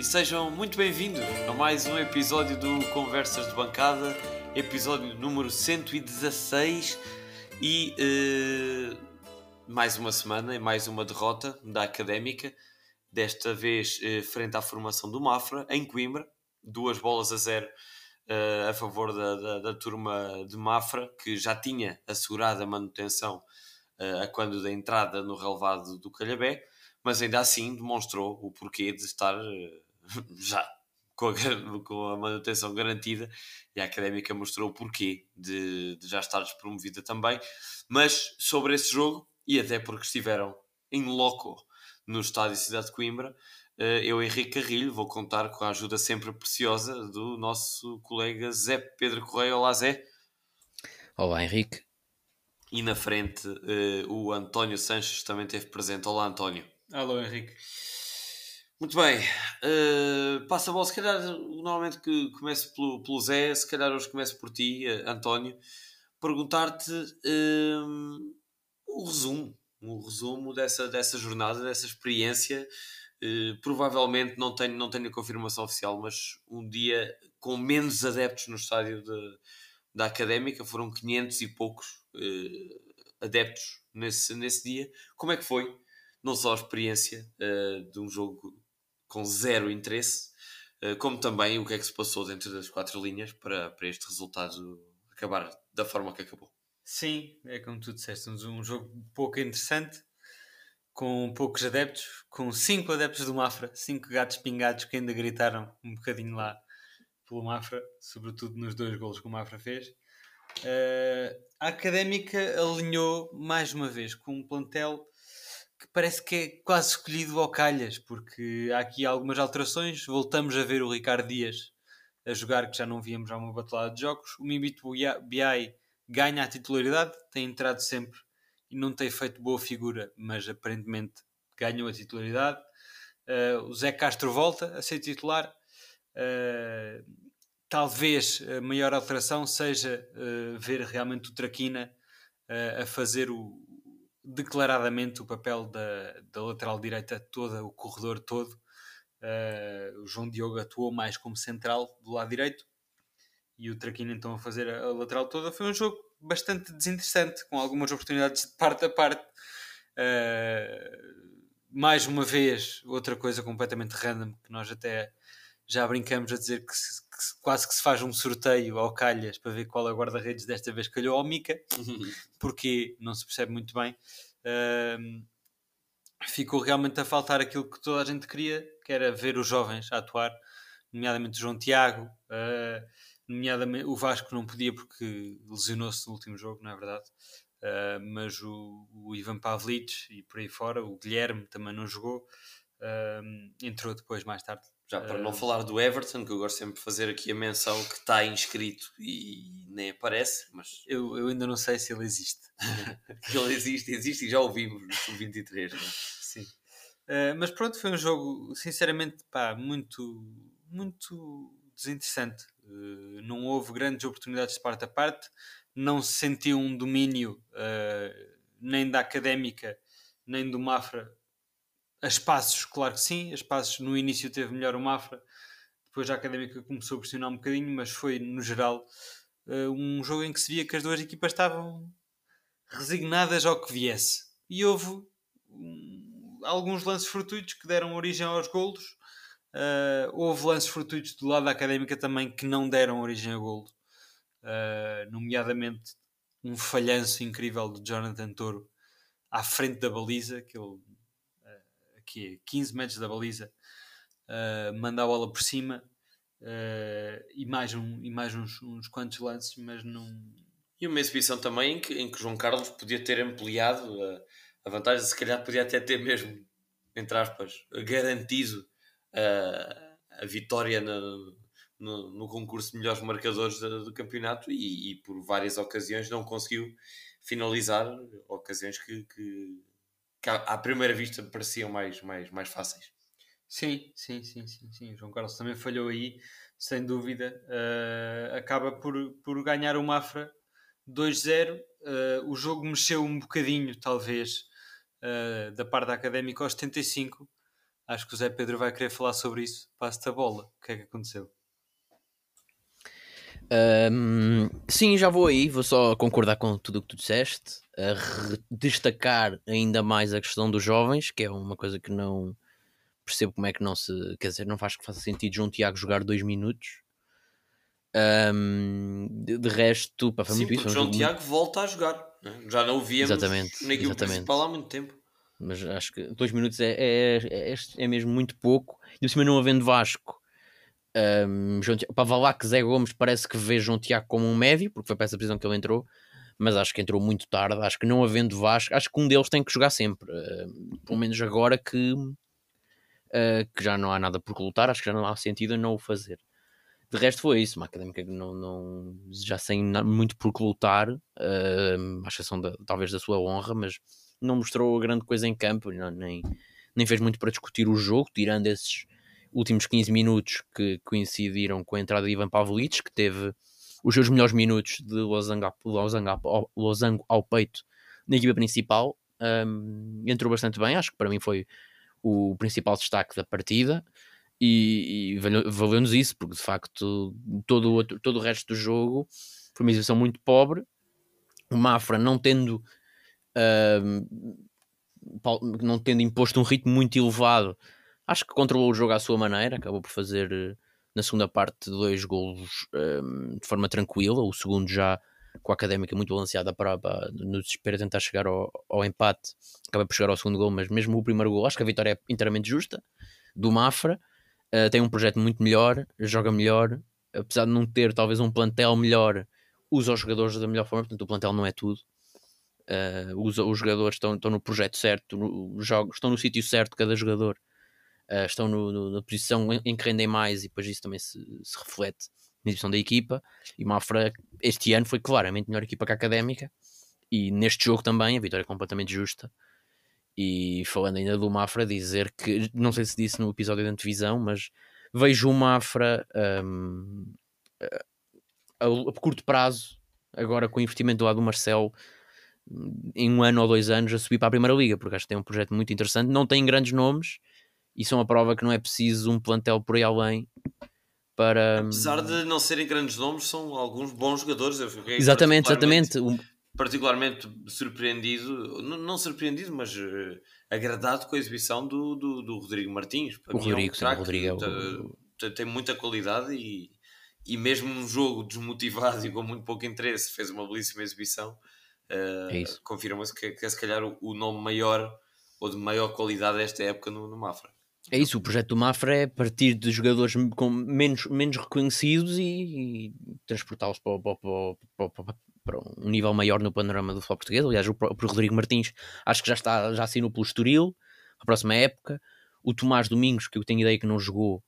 e sejam muito bem-vindos a mais um episódio do Conversas de Bancada, episódio número 116 e uh, mais uma semana e mais uma derrota da Académica, desta vez uh, frente à formação do Mafra, em Coimbra, duas bolas a zero uh, a favor da, da, da, turma de Mafra, que já tinha assegurado a manutenção a quando da entrada no relevado do Calhabé mas ainda assim demonstrou o porquê de estar já com a, com a, manutenção garantida e a académica mostrou o porquê de, de, já estar despromovida também. Mas sobre esse jogo, e até porque estiveram em loco no estádio Cidade de Coimbra, eh, eu, Henrique Carrilho, vou contar com a ajuda sempre preciosa do nosso colega Zé Pedro Correia. Olá, Zé. Olá, Henrique. E na frente, eh, o António Sanches também esteve presente. Olá, António. Alô, Henrique. Muito bem. Uh, passa a bola. Se calhar, normalmente que começo pelo, pelo Zé, se calhar hoje começo por ti, uh, António. Perguntar-te uh, o resumo. O resumo dessa, dessa jornada, dessa experiência. provavelmente não tenho, não tenho a confirmação oficial, mas um dia com menos adeptos no estádio de, da Académica. Foram 500 e poucos adeptos nesse, nesse dia. Como é que foi? não só a experiência uh, de um jogo com zero interesse, uh, como também o que é que se passou dentro das quatro linhas para, para este resultado acabar da forma que acabou. Sim, é como tu disseste, um jogo pouco interessante, com poucos adeptos, com cinco adeptos do Mafra, cinco gatos pingados que ainda gritaram um bocadinho lá pelo Mafra, sobretudo nos dois golos que o Mafra fez. Uh, a Académica alinhou mais uma vez com um plantel que parece que é quase escolhido ao calhas, porque há aqui algumas alterações. Voltamos a ver o Ricardo Dias a jogar, que já não víamos há uma batelada de jogos. O Mimito BI ganha a titularidade, tem entrado sempre e não tem feito boa figura, mas aparentemente ganhou a titularidade. Uh, o Zé Castro volta a ser titular. Uh, talvez a maior alteração seja uh, ver realmente o Traquina a fazer o, declaradamente o papel da, da lateral direita toda, o corredor todo. Uh, o João Diogo atuou mais como central do lado direito e o Traquino então a fazer a, a, lateral toda. Foi um jogo bastante desinteressante, com algumas oportunidades de parte a parte. Uh, mais uma vez, outra coisa completamente random que nós até já brincamos a dizer que, que quase que se faz um sorteio ao calhas para ver qual é o guarda-redes desta vez calhou ao Mica, porque não se percebe muito bem. Uh, ficou realmente a faltar aquilo que toda a gente queria, que era ver os jovens a atuar, nomeadamente o João Tiago, uh, nomeadamente o Vasco não podia porque lesionou-se no último jogo, não é verdade? Uh, mas o, o, Ivan Pavlic e por aí fora, o Guilherme também não jogou, uh, entrou depois mais tarde já para não falar do Everton, que eu gosto sempre de fazer aqui a menção que está inscrito e nem aparece, mas. Eu, eu ainda não sei se ele existe. ele existe, existe e já ouvimos no Sub-23, é? Sim. Uh, mas pronto, foi um jogo, sinceramente, pá, muito, muito desinteressante. Uh, não houve grandes oportunidades de parte a parte, não se sentiu um domínio uh, nem da académica nem do Mafra a espaços, claro que sim, a espaços no início teve melhor o Mafra, depois a Académica começou a pressionar um bocadinho, mas foi no geral uh, um jogo em que se via que as duas equipas estavam resignadas ao que viesse. E houve um, alguns lances fortuitos que deram origem aos golos. Uh, houve lances fortuitos do lado da Académica também que não deram origem a golo, uh, nomeadamente um falhanço incrível de Jonathan Toro à frente da baliza, que ele que é 15 metros da baliza, uh, manda a bola por cima uh, e mais, um, e mais uns, uns quantos lances, mas não. E uma exibição também em que, em que João Carlos podia ter ampliado a, a vantagem, se calhar podia até ter mesmo, entre aspas, garantido a, a vitória no, no, no, concurso de melhores marcadores do, do campeonato e, e, por várias ocasiões não conseguiu finalizar ocasiões que, que que à primeira vista pareciam mais, mais, mais fáceis. Sim, sim, sim, sim, sim. O João Carlos também falhou aí, sem dúvida. Uh, acaba por, por ganhar o Mafra 2-0. Uh, eh, o jogo mexeu um bocadinho, talvez, uh, da parte da académica aos 75. Acho que o Zé Pedro vai querer falar sobre isso. Passo-te a bola. O que é que aconteceu? Um, sim, já vou aí, vou só concordar com tudo o que tu disseste, destacar ainda mais a questão dos jovens, que é uma coisa que não percebo como é que não se. Quer dizer, não faz que faça sentido João Tiago jogar dois minutos. Um, de, de, resto, pá, foi Sim, muito isso. João Tiago muito... volta a jogar, né? já não o víamos exatamente, na equipe exatamente. principal há muito tempo. Mas acho que dois minutos é, é, é, é mesmo muito pouco. E cima não havendo Vasco, um, João Zé Gomes parece que vê João Tiago como um médio, porque foi para essa posição que ele entrou, mas acho que entrou muito tarde. Acho que não havendo Vasco, acho que um deles tem que jogar sempre, uh, pelo menos agora que, uh, que já não há nada por lutar, acho que já não há sentido não o fazer. De resto foi isso, uma académica que não, não, já sem muito por lutar, uh, à exceção da, talvez da sua honra, mas não mostrou grande coisa em campo, não, nem, nem fez muito para discutir o jogo, tirando esses últimos 15 minutos que coincidiram com a entrada de Ivan Pavlic, que teve os seus melhores minutos de losango, ao peito na equipa principal. Um, entrou bastante bem, acho que para mim foi o principal destaque da partida e, e valeu-nos isso, porque de facto todo o, outro, todo o resto do jogo foi uma exibição muito pobre. O Mafra não tendo não tendo imposto um ritmo muito elevado, acho que controlou o jogo à sua maneira, acabou por fazer eh, na segunda parte dois golos um, de forma tranquila, o segundo já com a académica muito balanceada para, para no desespero tentar chegar ao, ao, empate, acaba por chegar ao segundo gol, mas mesmo o primeiro gol, acho que a vitória é inteiramente justa do Mafra, uh, tem um projeto muito melhor, joga melhor, apesar de não ter talvez um plantel melhor, usa os jogadores da melhor forma, portanto o plantel não é tudo. Uh, os, os jogadores estão, estão no projeto certo, no, estão no sítio certo, cada jogador uh, estão no, no, na posição em, que rendem mais e depois isso também se, se reflete na edição da equipa. E Mafra este ano foi claramente melhor equipa que a académica e neste jogo também a vitória é completamente justa. E falando ainda do Mafra, dizer que não sei se disse no episódio da antevisão, mas vejo o Mafra um, a, a, curto prazo, agora com o investimento do lado do Marcelo, em um ano ou dois anos, a subir para a Primeira Liga, porque acho que tem um projeto muito interessante. Não tem grandes nomes, e são a prova que não é preciso um plantel por aí além para. Apesar de não serem grandes nomes, são alguns bons jogadores. exatamente, exatamente. Particularmente surpreendido, não, surpreendido, mas uh, agradado com a exibição do, do, do Rodrigo Martins. Para o Rodrigo, é um sim, o Rodrigo é o... tem muita qualidade e, e mesmo num jogo desmotivado e com muito pouco interesse, fez uma belíssima exibição. Uh, é Confirma-se que, que é se calhar o, o nome maior ou de maior qualidade desta época no, no Mafra. É isso, o projeto do Mafra é partir de jogadores com menos, menos reconhecidos e, e transportá-los para, para, para, para, um nível maior no panorama do futebol português. Aliás, o próprio Rodrigo Martins acho que já está já assinou pelo Estoril, a próxima época. O Tomás Domingos, que eu tenho ideia que não jogou,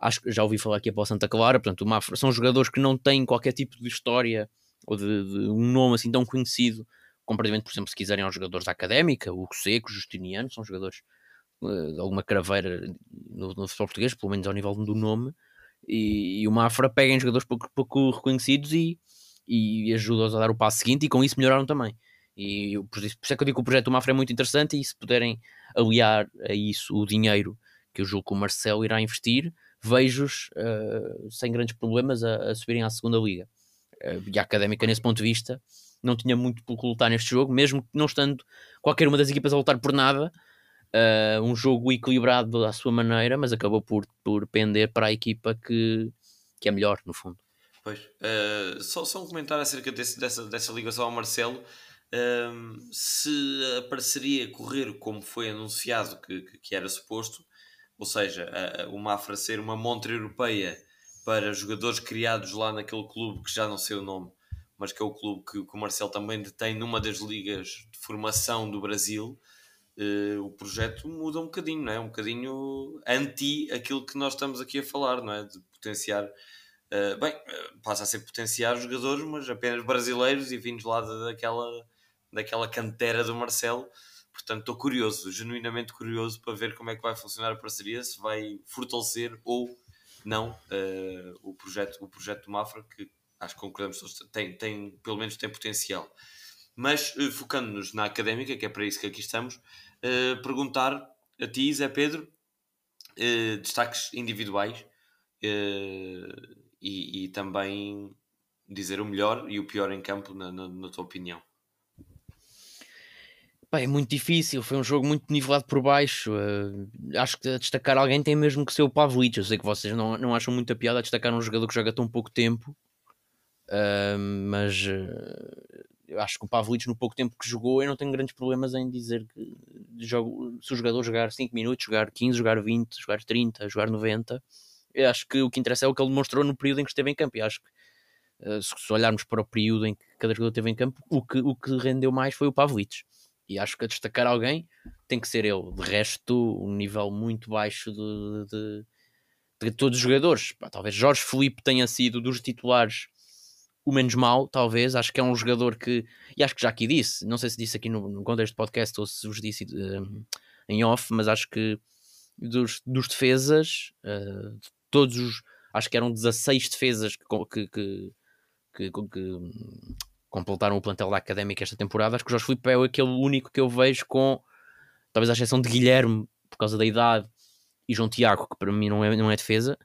acho que já ouvi falar aqui para o Santa Clara. Portanto, o Mafra são jogadores que não têm qualquer tipo de história ou de, de um nome assim tão conhecido comparativamente, por exemplo, se quiserem aos jogadores da académica, o Seco, Justiniano, são jogadores alguma craveira no, no futebol português, pelo menos ao nível do nome, e, e o Mafra pega em jogadores pouco, pouco reconhecidos e, e ajuda-os a dar o passo seguinte e com isso melhoraram também. E por isso, por isso é que eu digo que o projeto do Mafra é muito interessante e se puderem aliar a isso o dinheiro que eu julgo que o Marcelo irá investir, vejo-os uh, sem grandes problemas a, a, subirem à segunda liga. Uh, e a académica, nesse ponto de vista, não tinha muito por lutar neste jogo, mesmo não estando qualquer uma das equipas a lutar por nada. Uh, um jogo equilibrado à sua maneira, mas acabou por, por pender para a equipa que, que é melhor, no fundo. Pois, uh, só, só um comentário acerca desse, dessa, dessa ligação ao Marcelo. Uh, se a parceria correr como foi anunciado que, que, que era suposto, ou seja, o Mafra ser uma montra europeia para jogadores criados lá naquele clube que já não sei o nome, mas que é o clube que, que o Marcelo também detém numa das ligas de formação do Brasil, uh, o projeto muda um bocadinho, não é? Um bocadinho anti aquilo que nós estamos aqui a falar, não é? De potenciar, uh, bem, uh, passa a ser potenciar jogadores, mas apenas brasileiros e vindos lá daquela, daquela cantera do Marcelo. Portanto, estou curioso, genuinamente curioso para ver como é que vai funcionar a parceria, se vai fortalecer ou não o, projeto, o projeto do Mafra, que acho que concordamos todos, tem, tem, pelo menos tem potencial. Mas uh, focando-nos na académica, que é para isso que aqui estamos, uh, perguntar a ti, Zé Pedro, uh, destaques individuais uh, e, e, também dizer o melhor e o pior em campo, na, na, na tua opinião. Pá, é muito difícil, foi um jogo muito nivelado por baixo. Uh, acho que a destacar alguém tem mesmo que ser o Pavlic. Eu sei que vocês não, não acham muita piada destacar um jogador que joga tão pouco tempo, uh, mas uh, eu acho que o Pavlic, no pouco tempo que jogou, eu não tenho grandes problemas em dizer que jogo, se o jogador jogar 5 minutos, jogar 15, jogar 20, jogar 30, jogar 90. Eu acho que o que interessa é o que ele demonstrou no período em que esteve em campo. E acho que se olharmos para o período em que cada jogador esteve em campo, o que, o que rendeu mais foi o Pavlic e acho que a destacar alguém tem que ser ele. De resto, um nível muito baixo de, de, de todos os jogadores. Talvez Jorge Felipe tenha sido dos titulares o menos mau, talvez. Acho que é um jogador que, e acho que já aqui disse, não sei se disse aqui no, no contexto do podcast ou se vos disse um, em off, mas acho que dos, dos defesas, uh, de todos os, acho que eram 16 defesas que, que, que, que completaram o plantel da Académica esta temporada, acho que o Jorge Filipe é aquele único que eu vejo com, talvez a exceção de Guilherme, por causa da idade, e João Tiago, que para mim não é, não é defesa,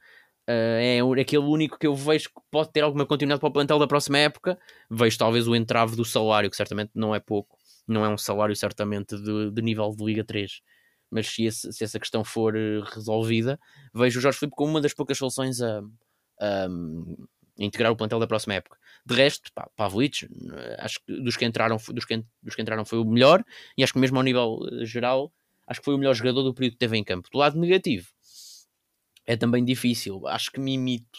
é aquele único que eu vejo que pode ter alguma continuidade para o plantel da próxima época. Vejo talvez o entrave do salário, que certamente não é pouco, não é um salário certamente de, de nível de Liga 3. Mas se, esse, se essa questão for eh, resolvida, vejo o Jorge Filipe como uma das poucas soluções a, a, integrar o plantel da próxima época. De resto, pá, Pavlic, acho que dos que entraram, dos que, dos que entraram foi o melhor, e acho que mesmo ao nível geral, acho que foi o melhor jogador do período que teve em campo. Do lado negativo, é também difícil. Acho que me imito.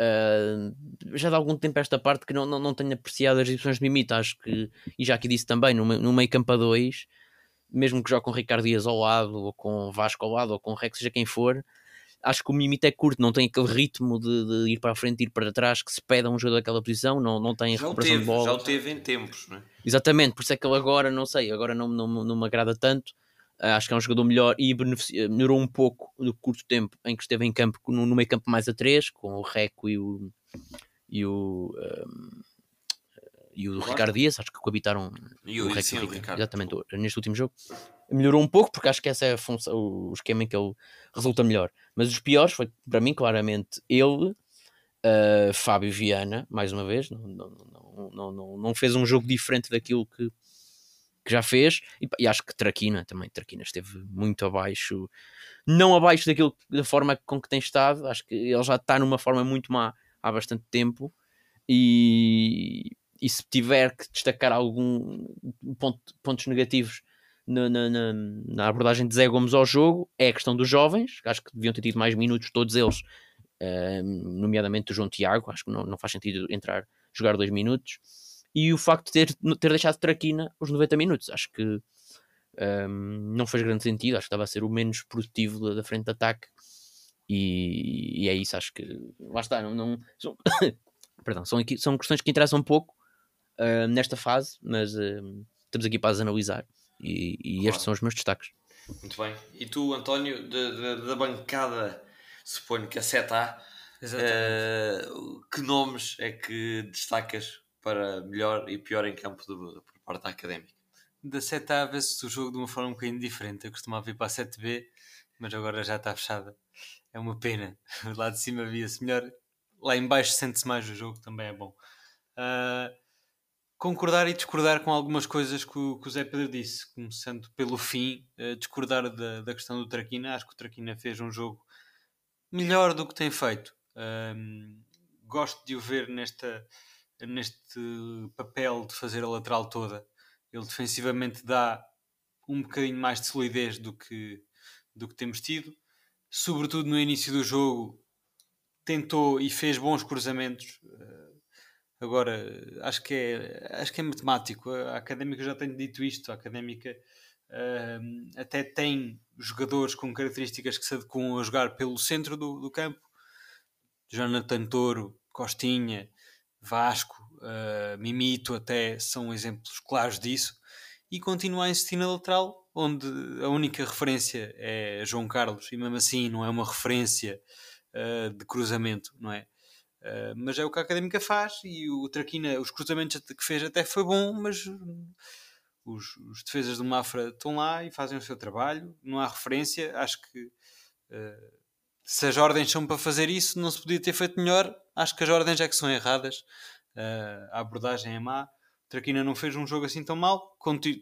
Uh, já de algum tempo esta parte que não, não, não tenho apreciado as exibições de Mimita, acho que, e já aqui disse também, no, no meio campo a 2, mesmo que jogue com Ricardo Dias ao lado, ou com Vasco ao lado, ou com Rex, seja quem for, acho que o Mimita é curto, não tem aquele ritmo de, de, ir para a frente e ir para trás que se pede a um jogador daquela posição, não, não tem já recuperação teve, de bola. Já o teve em tempos, não é? Exatamente, por isso é que ele agora, não sei, agora não, não, não me agrada tanto. Uh, acho que é um jogador melhor e melhorou um pouco no curto tempo em que esteve em campo, no, no meio campo mais a 3, com o Reco e o. E o um, e o claro. Ricardo Dias, acho que coabitaram e o, o, Reco, sim, o Ricardo. Exatamente, neste último jogo melhorou um pouco, porque acho que essa é a função, o esquema em que ele resulta melhor. Mas os piores foi, para mim, claramente, ele, uh, Fábio Viana, mais uma vez, não, não, não, não, não fez um jogo diferente daquilo que, que já fez, e, e, acho que Traquina também, Traquina esteve muito abaixo, não abaixo daquilo, da forma com que tem estado, acho que ele já está numa forma muito má há bastante tempo, e, e se tiver que destacar algum ponto, pontos negativos na, na, na, abordagem de Zé Gomes ao jogo é a questão dos jovens, acho que deviam ter tido mais minutos todos eles, uh, nomeadamente o João Tiago, acho que não, não faz sentido entrar, jogar dois minutos, e o facto de ter, ter deixado Traquina os 90 minutos, acho que um, não fez grande sentido, acho que estava a ser o menos produtivo da, da frente de ataque, e, e, é isso, acho que lá está, não, não são, perdão, são, aqui, são questões que interessam um pouco uh, nesta fase, mas uh, estamos aqui para as analisar. E, e claro. estes são os meus destaques. Muito bem. E tu, António, da bancada, suponho que a seta uh, que nomes é que destacas para melhor e pior em campo do, por parte académica? Da 7A vê-se o jogo de uma forma um bocadinho diferente. Eu costumava vir para a 7B, mas agora já está fechada. É uma pena. Lá de cima via-se melhor. Lá em baixo sente-se mais o jogo, também é bom. Uh, concordar e discordar com algumas coisas que o, que o Zé Pedro disse, começando pelo fim, uh, discordar da, da questão do Traquina. Acho que o Traquina fez um jogo melhor do que tem feito. Um, gosto de o ver nesta, neste papel de fazer a lateral toda. Ele defensivamente dá um bocadinho mais de solidez do que, do que temos tido. Sobretudo no início do jogo, tentou e fez bons cruzamentos. Uh, Agora, acho que é, acho que é matemático. A académica já tem dito isto. A académica uh, até tem jogadores com características que se adequam a jogar pelo centro do, do campo. Jonathan Toro, Costinha, Vasco, uh, Mimito, até são exemplos claros disso. E continua a insistir na lateral, onde a única referência é João Carlos, e mesmo assim não é uma referência uh, de cruzamento, não é? Uh, mas é o que a Académica faz e o Traquina, os cruzamentos que fez até foi bom, mas os, os defesas do Mafra estão lá e fazem o seu trabalho, não há referência. Acho que Uh, se as ordens são para fazer isso, não se podia ter feito melhor. Acho que as ordens é que são erradas. Uh, a abordagem é má. Traquina não fez um jogo assim tão mal.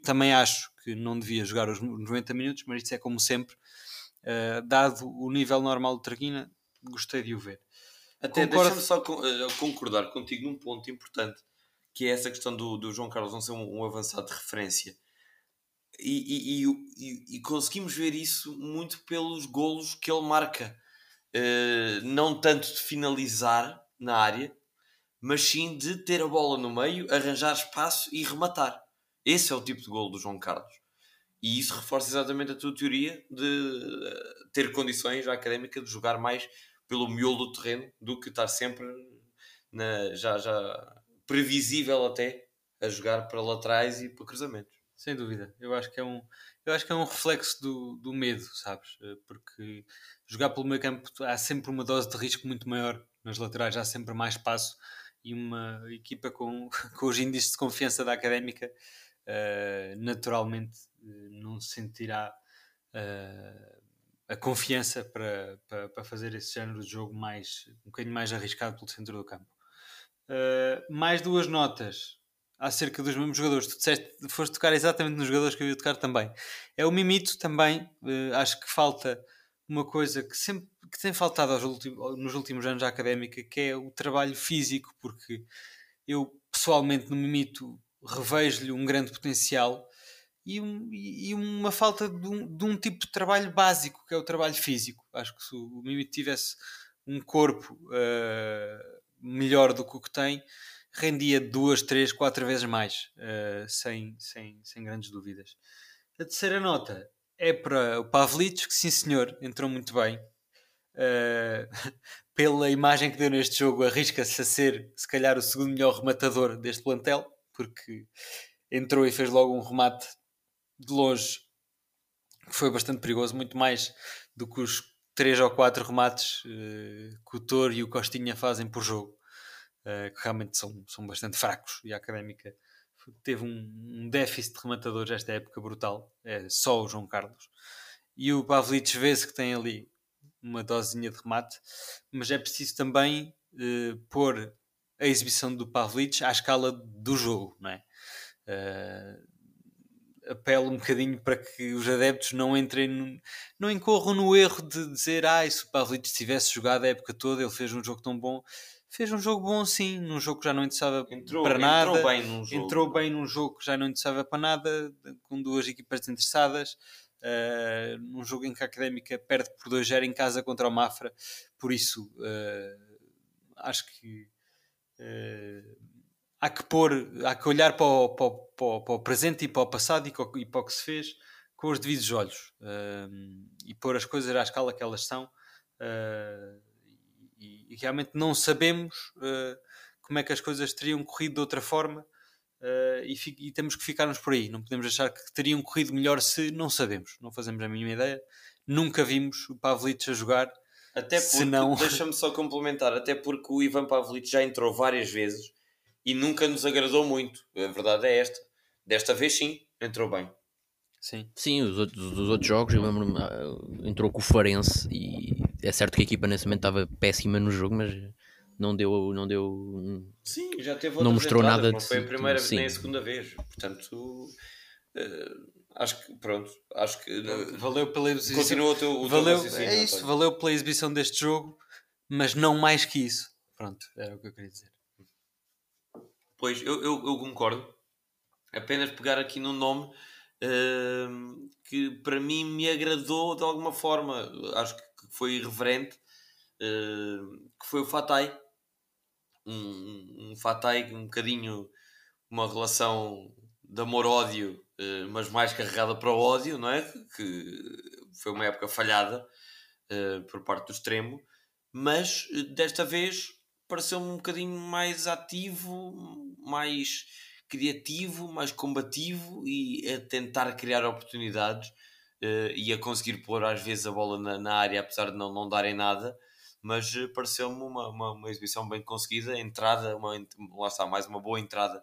Também acho que não devia jogar os 90 minutos, mas isso é como sempre. Uh, dado o nível normal do Traquina, gostei de o ver. Até deixa-me só concordar contigo num ponto importante, que é essa questão do, do João Carlos não ser um, um avançado de referência. E, e, e, e, conseguimos ver isso muito pelos golos que ele marca. Uh, não tanto de finalizar na área, mas sim de ter a bola no meio, arranjar espaço e rematar. Esse é o tipo de golo do João Carlos. E isso reforça exatamente a tua teoria de eh, ter condições à académica de jogar mais pelo miolo do terreno do que estar sempre na, já, já previsível até a jogar para laterais e para cruzamentos. Sem dúvida. Eu acho que é um, eu acho que é um reflexo do, do medo, sabes? Eh, porque jogar pelo meio campo há sempre uma dose de risco muito maior. Nas laterais há sempre mais espaço e uma equipa com, com os índices de confiança da académica uh, naturalmente uh, não sentirá uh, a confiança para, para, para, fazer esse género de jogo mais um bocadinho mais arriscado pelo centro do campo. mais duas notas acerca dos mesmos jogadores. Tu disseste, foste tocar exatamente nos jogadores que eu ia tocar também. É o Mimito também, acho que falta uma coisa que sempre que tem faltado últimos, nos últimos anos à académica, que é o trabalho físico, porque eu pessoalmente no Mimito revejo-lhe um grande potencial e, um, e uma falta de um, de um, tipo de trabalho básico, que é o trabalho físico. Acho que se o Mimito tivesse um corpo uh, melhor do que o que tem, rendia duas, três, quatro vezes mais, uh, sem, sem, sem grandes dúvidas. A terceira nota é para o Pavlic, que sim senhor, entrou muito bem. Uh, pela imagem que deu neste jogo, arrisca-se a ser, se calhar, o segundo melhor rematador deste plantel, porque entrou e fez logo um remate de longe que foi bastante perigoso, muito mais do que os três ou quatro remates uh, que o Toro e o Costinha fazem por jogo, uh, que realmente são, são bastante fracos. E a académica teve um, um déficit de rematadores esta época brutal, é só o João Carlos. E o Pavlic vê-se que tem ali uma dosezinha de remate, mas é preciso também uh, pôr a exibição do Pavlic à escala do jogo, não é? Uh, apelo um bocadinho para que os adeptos não entrem, no, não incorram no erro de dizer, ah, se o Pavlic tivesse jogado a época toda, ele fez um jogo tão bom. Fez um jogo bom, sim, num jogo que já não interessava entrou, para nada. Entrou bem num jogo. Entrou bem num jogo que já não interessava para nada, com duas equipas desinteressadas. Uh, num jogo em que a Académica perde por 2-0 em casa contra o Mafra, por isso uh, acho que uh, há que pôr, há que olhar para o, para, o, para o, presente e para o passado e, e, para o que se fez com os devidos olhos e pôr as coisas à escala que elas são e, e, realmente não sabemos como é que as coisas teriam corrido de outra forma Uh, e, e, temos que ficarmos por aí. Não podemos achar que teriam corrido melhor se não sabemos, não fazemos a mínima ideia. Nunca vimos o Pavlic a jogar. Até porque, não... deixa-me só complementar, até porque o Ivan Pavlic já entrou várias vezes e nunca nos agradou muito. A verdade é esta. Desta vez sim, entrou bem. Sim, sim os, outros, os outros jogos, eu lembro-me, uh, entrou com o Farense e é certo que a equipa nesse momento estava péssima no jogo, mas não deu. Não, deu, sim, já teve não mostrou entradas, nada. Não foi a primeira vez nem a segunda vez. Portanto, uh, acho que pronto. Acho que uh, valeu pela exibição. Continua o teu, o valeu, teu É isso, valeu pela exibição deste jogo, mas não mais que isso. Pronto, era o que eu queria dizer. Pois, eu, eu, eu concordo. Apenas pegar aqui no nome uh, que para mim me agradou de alguma forma. Acho que foi irreverente. Uh, que foi o Fatai um, um Fatay um bocadinho uma relação de amor-ódio, eh, mas mais carregada para o ódio, não é? Que foi uma época falhada eh, por parte do extremo, mas eh, desta vez pareceu-me um bocadinho mais ativo, mais criativo, mais combativo e a tentar criar oportunidades e a conseguir pôr às vezes a bola na, na área, apesar de não, não darem nada mas eh, pareceu-me uma, uma, uma, exibição bem conseguida, entrada, uma, lá está, mais uma boa entrada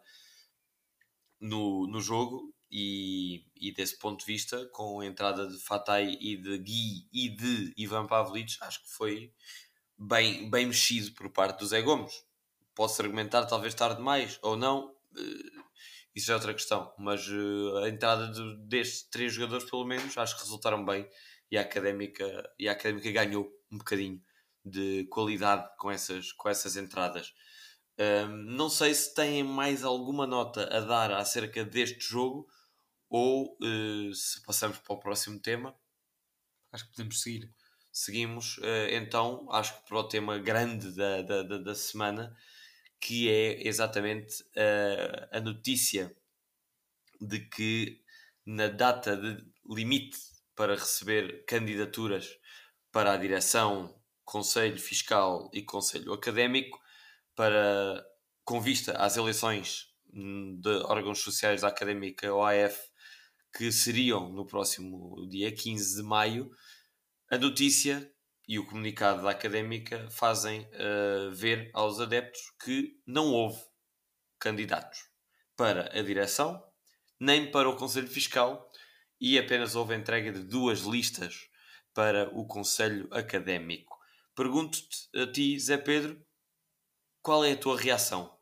no, no jogo e, e, desse ponto de vista, com a entrada de Fatay e de Gui e de Ivan Pavlic, acho que foi bem, bem mexido por parte do Zé Gomes. Posso argumentar talvez tarde demais ou não, isso é outra questão, mas uh, a entrada de, destes três jogadores, pelo menos, acho que resultaram bem e a Académica, e a Académica ganhou um bocadinho de qualidade com essas, com essas entradas. Um, não sei se têm mais alguma nota a dar acerca deste jogo ou uh, se passamos para o próximo tema. Acho que podemos seguir. Seguimos uh, então, acho que para o tema grande da, da, da, da semana, que é exatamente uh, a notícia de que na data de limite para receber candidaturas para a direção, Conselho Fiscal e Conselho Académico, para, com vista às eleições hum, de órgãos sociais da Académica OAF, que seriam no próximo dia 15 de maio, a notícia e o comunicado da Académica fazem uh, ver aos adeptos que não houve candidatos para a direção, nem para o Conselho Fiscal, e apenas houve entrega de duas listas para o Conselho Académico. Pergunto-te a ti, Zé Pedro, qual é a tua reação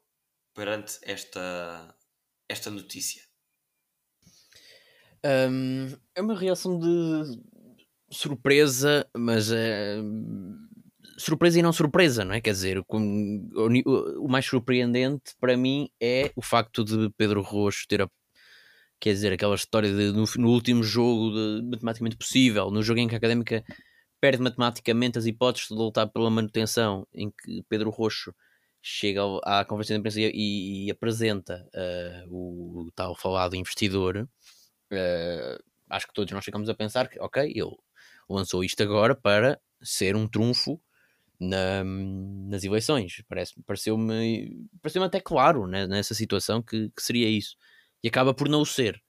perante esta, esta notícia? Um, é uma reação de surpresa, mas é surpresa e não surpresa, não é? Quer dizer, o, o, o, mais surpreendente para mim é o facto de Pedro Roxo ter a, quer dizer, aquela história de no, no último jogo de, matematicamente possível, no jogo em que a académica perde matematicamente as hipóteses de lutar pela manutenção, em que Pedro Roxo chega à conferência de imprensa e, e apresenta uh, o, o, tal falado investidor, uh, acho que todos nós ficamos a pensar que, ok, ele lançou isto agora para ser um trunfo na, nas eleições. Parece, pareceu-me pareceu até claro né, nessa situação que, que, seria isso. E acaba por não o ser.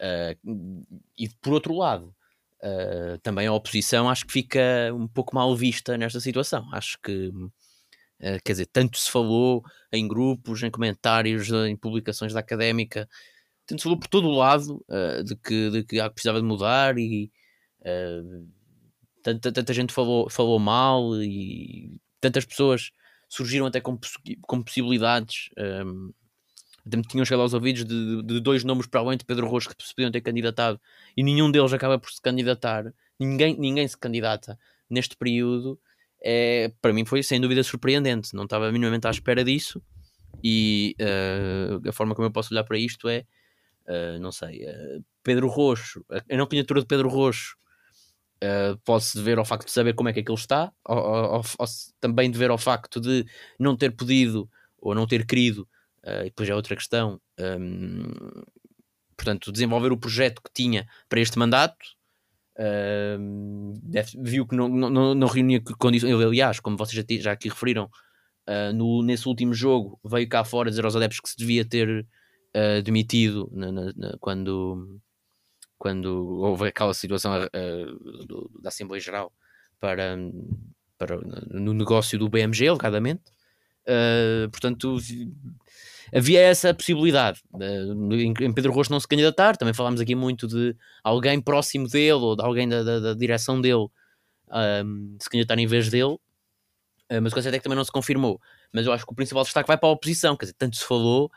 Uh, e por outro lado, uh, também a oposição acho que fica um pouco mal vista nesta situação. Acho que Uh, quer dizer, tanto se falou em grupos, em comentários, em publicações da académica, tanto se falou por todo o lado de, que, de que precisava de mudar e uh, tanta, tanta gente falou, falou mal e tantas pessoas surgiram até com, com possibilidades. Um, ehm, tinham chegado aos ouvidos de, de, dois nomes para além de Pedro Rocha que se podiam ter candidatado e nenhum deles acaba por se candidatar. Ninguém, ninguém se candidata neste período é, para mim foi sem dúvida surpreendente. Não estava minimamente à espera disso. E uh, a forma como eu posso olhar para isto é, uh, não sei, uh, Pedro Roxo, a não candidatura de Pedro Roxo uh, pode-se dever ao facto de saber como é que aquilo está, ou, ou, ou, também dever ao facto de não ter podido ou não ter querido, e depois é outra questão, um, portanto, desenvolver o projeto que tinha para este mandato, Uh, viu que não, não, não reunia condições. Aliás, como vocês já, aqui referiram, uh, no, nesse último jogo veio cá fora dizer aos adeptos que se devia ter uh, demitido na, na, na, quando, quando houve aquela situação do, da Assembleia Geral para, para, no negócio do BMG, alegadamente. portanto, havia essa possibilidade em Pedro Rosto não se candidatar. Também falámos aqui muito de alguém próximo dele ou de alguém da, da, da direção dele um, se candidatar em vez dele, uh, mas o conceito é que também não se confirmou. Mas eu acho que o principal destaque vai para a oposição, quer dizer, tanto se falou.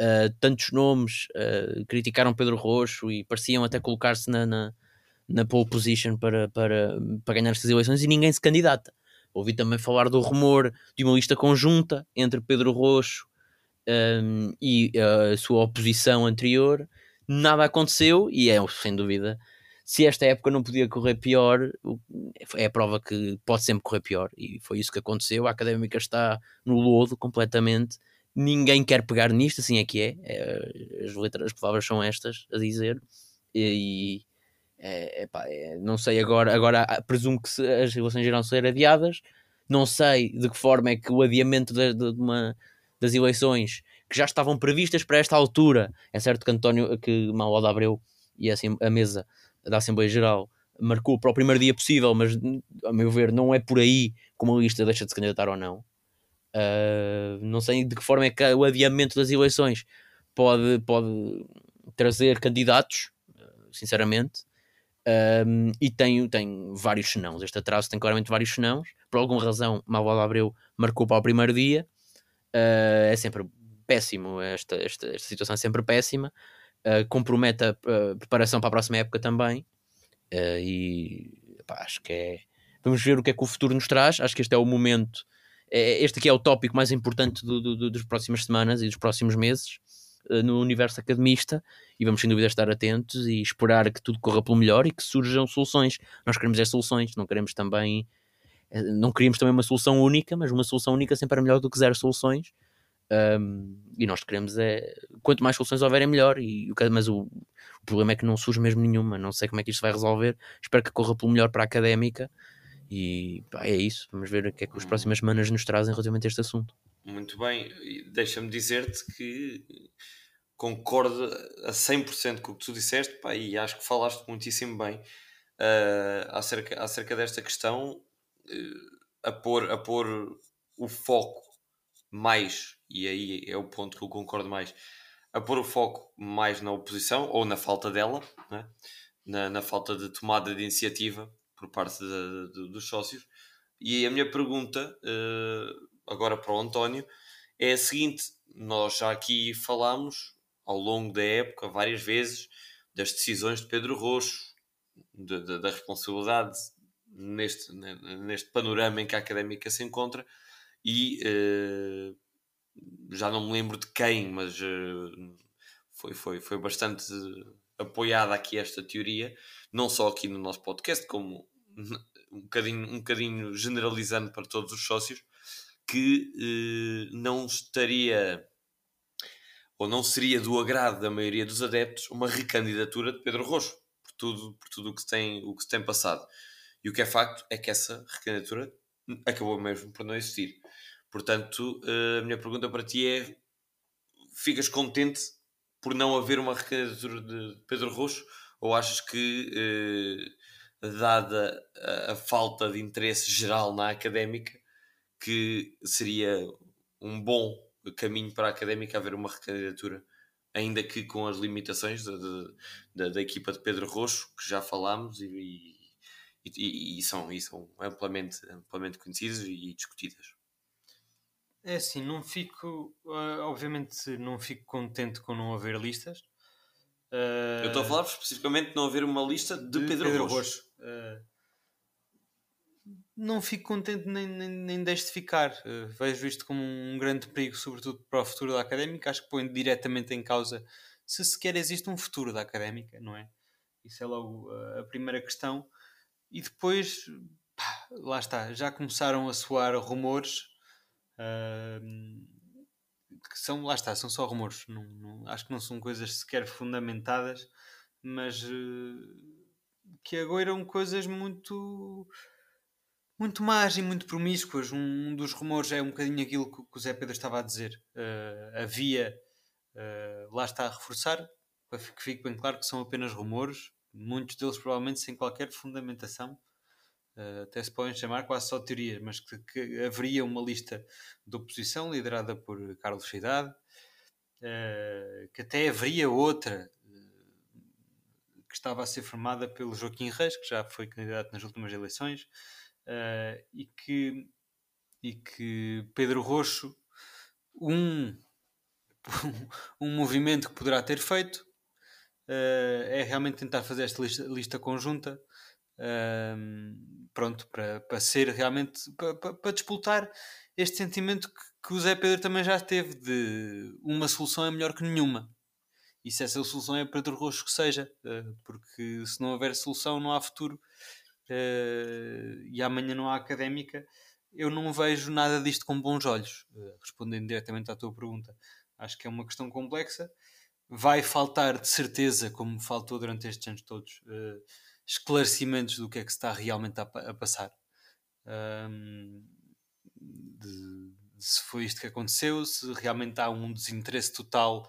Uh, tantos nomes uh, criticaram Pedro Roxo e pareciam até colocar-se na, na, na, pole position para, para, para ganhar estas eleições e ninguém se candidata. Ouvi também falar do rumor de uma lista conjunta entre Pedro Roxo um, e a sua oposição anterior, nada aconteceu e é sem dúvida. Se esta época não podia correr pior, é a prova que pode sempre correr pior, e foi isso que aconteceu. A académica está no lodo completamente. Ninguém quer pegar nisto, assim é que é. é as letras, as palavras são estas a dizer, e, é, epá, é, não sei agora, agora presumo que as eleições irão ser adiadas. Não sei de que forma é que o adiamento de, de uma das eleições que já estavam previstas para esta altura. É certo que António, que Manuel de Abreu e assim, a mesa da Assembleia Geral marcou para o primeiro dia possível, mas a meu ver não é por aí como a lista deixa de se candidatar ou não. Uh, não sei de que forma é que o adiamento das eleições pode, pode, trazer candidatos, sinceramente, um, e tem, tem vários senãos. Este atraso tem claramente vários senãos. Por alguma razão, Malvado Abreu marcou para o primeiro dia. Uh, é sempre péssimo, esta, esta, esta situação é sempre péssima. Uh, compromete a, a, preparação para a próxima época também. Uh, e pá, acho que é. Vamos ver o que é que o futuro nos traz. Acho que este é o momento. É, este aqui é o tópico mais importante do, do, do, das próximas semanas e dos próximos meses uh, no universo academista. E vamos sem dúvida estar atentos e esperar que tudo corra pelo melhor e que surjam soluções. Nós queremos é soluções, não queremos também. Não queríamos também uma solução única, mas uma solução única sempre é melhor do que zero soluções. Um, e nós queremos é quanto mais soluções houverem melhor e, mas o, o, problema é que não surge mesmo nenhuma não sei como é que isto vai resolver espero que corra pelo melhor para a académica e pá, é isso, vamos ver o que é que as próximas semanas nos trazem relativamente a este assunto. Muito bem, deixa-me dizer-te que concordo a 100% com o que tu disseste pá, e acho que falaste muitíssimo bem uh, acerca, acerca desta questão uh, a, pôr, a pôr o foco mais, e aí é o ponto que eu concordo mais, a pôr o foco mais na oposição ou na falta dela, né? na, na falta de tomada de iniciativa por parte de, de, dos sócios. E a minha pergunta, uh, agora para o António, é a seguinte: nós já aqui falámos ao longo da época várias vezes das decisões de Pedro Roxo, de, de, da responsabilidade neste, neste panorama em que a académica se encontra e uh, já não me lembro de quem, mas uh, foi, foi, foi bastante apoiada aqui esta teoria, não só aqui no nosso podcast, como um bocadinho, um bocadinho generalizando para todos os sócios, que uh, não estaria ou não seria do agrado da maioria dos adeptos uma recandidatura de Pedro Roxo, por tudo, por tudo o, que tem, o que se tem passado. E o que é facto é que essa recandidatura acabou mesmo por não existir. Portanto, eh, a minha pergunta para ti é: ficas contente por não haver uma recandidatura de Pedro Roxo ou achas que, eh, dada a, a, falta de interesse geral na académica, que seria um bom caminho para a académica haver uma recandidatura, ainda que com as limitações da, da, da equipa de Pedro Roxo, que já falámos e, e, e, e são, e são amplamente, amplamente conhecidas e discutidas? É assim, não fico. Uh, obviamente, não fico contente com não haver listas. Uh, Eu estou a falar especificamente de não haver uma lista de, de Pedro, Pedro Roxo. Uh, não fico contente nem, nem, nem deixo de ficar. vejo isto como um grande perigo, sobretudo para o futuro da académica. Acho que põe diretamente em causa se sequer existe um futuro da académica, não é? Isso é logo a primeira questão. E depois, pá, lá está, já começaram a soar rumores que são, lá está, são só rumores. Não, não, acho que não são coisas sequer fundamentadas, mas uh, que agoiram coisas muito muito más e muito promíscuas. Um, um, dos rumores é um bocadinho aquilo que, que o Zé Pedro estava a dizer. Uh, havia, uh, lá está a reforçar, para que fique bem claro que são apenas rumores, muitos deles provavelmente sem qualquer fundamentação uh, até se podem chamar quase só teorias, mas que, que, haveria uma lista de oposição liderada por Carlos Cidade, uh, que até haveria outra uh, que estava a ser formada pelo Joaquim Reis, que já foi candidato nas últimas eleições, e, que, e que Pedro Roxo, um, um movimento que poderá ter feito, é realmente tentar fazer esta lista, lista conjunta pronto, para, para ser realmente para, para, disputar este sentimento que, que, o Zé Pedro também já teve de uma solução é melhor que nenhuma. E se essa solução é Pedro Roxo que seja, uh, porque se não houver solução não há futuro uh, e amanhã não há académica, eu não vejo nada disto com bons olhos, uh, respondendo diretamente à tua pergunta. Acho que é uma questão complexa. Vai faltar de certeza, como faltou durante estes anos todos, esclarecimentos do que é que está realmente a, a passar. Um, de, de, se foi isto que aconteceu, se realmente há um desinteresse total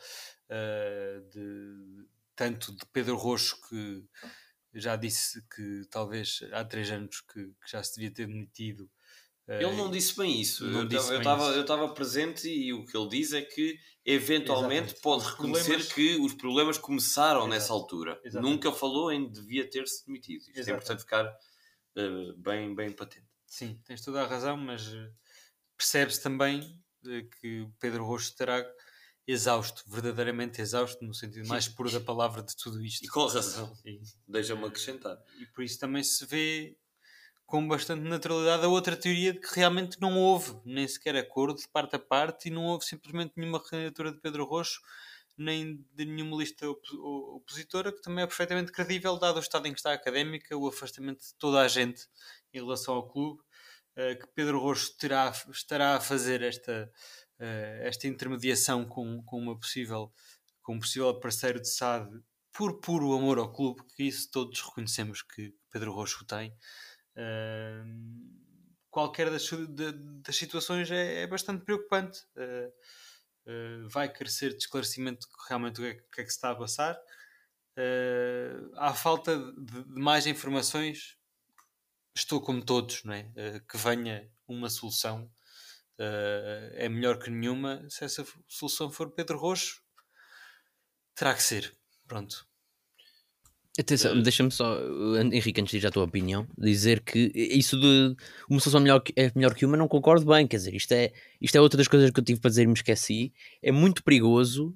uh, de, tanto de Pedro Roxo, que já disse que talvez há três anos que, que já se devia ter demitido, Ele não disse bem isso. Não eu estava presente e o que ele diz é que eventualmente Exatamente. pode reconhecer problemas- que os problemas começaram Exato. nessa altura. Exatamente. Nunca falou em devia ter-se demitido. Isto é importante ficar eh, bem, bem patente. Sim, tens toda a razão, mas eh, percebe-se também eh, que o Pedro Rocha estará exausto, verdadeiramente exausto, no sentido mais puro da palavra de tudo isto. E com razão. Deixa-me acrescentar. e por isso também se vê com bastante naturalidade a outra teoria de que realmente não houve nem sequer acordo de parte a parte e não houve simplesmente nenhuma candidatura de Pedro Rocho nem de nenhuma lista op- opositora, que também é perfeitamente credível, dado o estado em que está a académica, o afastamento de toda a gente em relação ao clube, eh, que Pedro Rocho terá, estará a fazer esta, eh, esta intermediação com, com, uma possível, com um possível parceiro de SAD por puro amor ao clube, que isso todos reconhecemos que Pedro Rocho tem. Qualquer das, da- das situações é, é bastante preocupante. Eh, eh, vai carecer de esclarecimento de realmente o que é, que é que se está a passar. Eh, à falta de, de mais informações, estou como todos, não é? Que venha uma solução é melhor que nenhuma. Se essa solução for Pedro Roxo, terá que ser. Pronto. Atenção, deixa-me só, Henrique, antes de ir à tua opinião, dizer que isso de uma solução melhor que, é melhor que uma, não concordo bem. Quer dizer, isto é, isto é outra das coisas que eu tive para dizer e me esqueci. É muito perigoso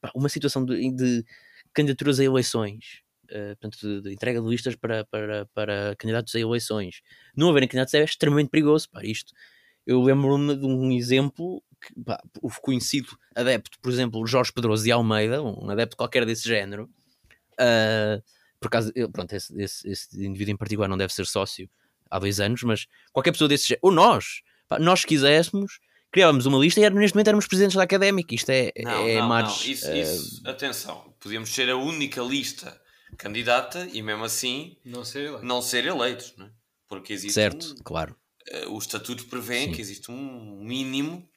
pá, uma situação de, de candidaturas a eleições, uh, portanto, de, de entrega de listas para, para, para candidatos a eleições. Não haverem candidatos é extremamente perigoso. Pá, isto, eu lembro-me de um exemplo que pá, o conhecido adepto, por exemplo, Jorge Pedroso de Almeida, um adepto qualquer desse género. Uh, por acaso, eu- pronto, esse, esse, esse indivíduo em particular não deve ser sócio há dois anos, mas qualquer pessoa desse género, ou nós, pá, nós se quiséssemos, criávamos uma lista e neste momento éramos presidentes da académica. Isto é, Não, é não, mares, não. Isso, eh, isso, atenção, podíamos ser a única lista candidata e mesmo assim Não sei lá. não ser eleitos, não é? Porque existe certo, um, claro. eh, os estatutos prevêem Sim. que existe um mínimo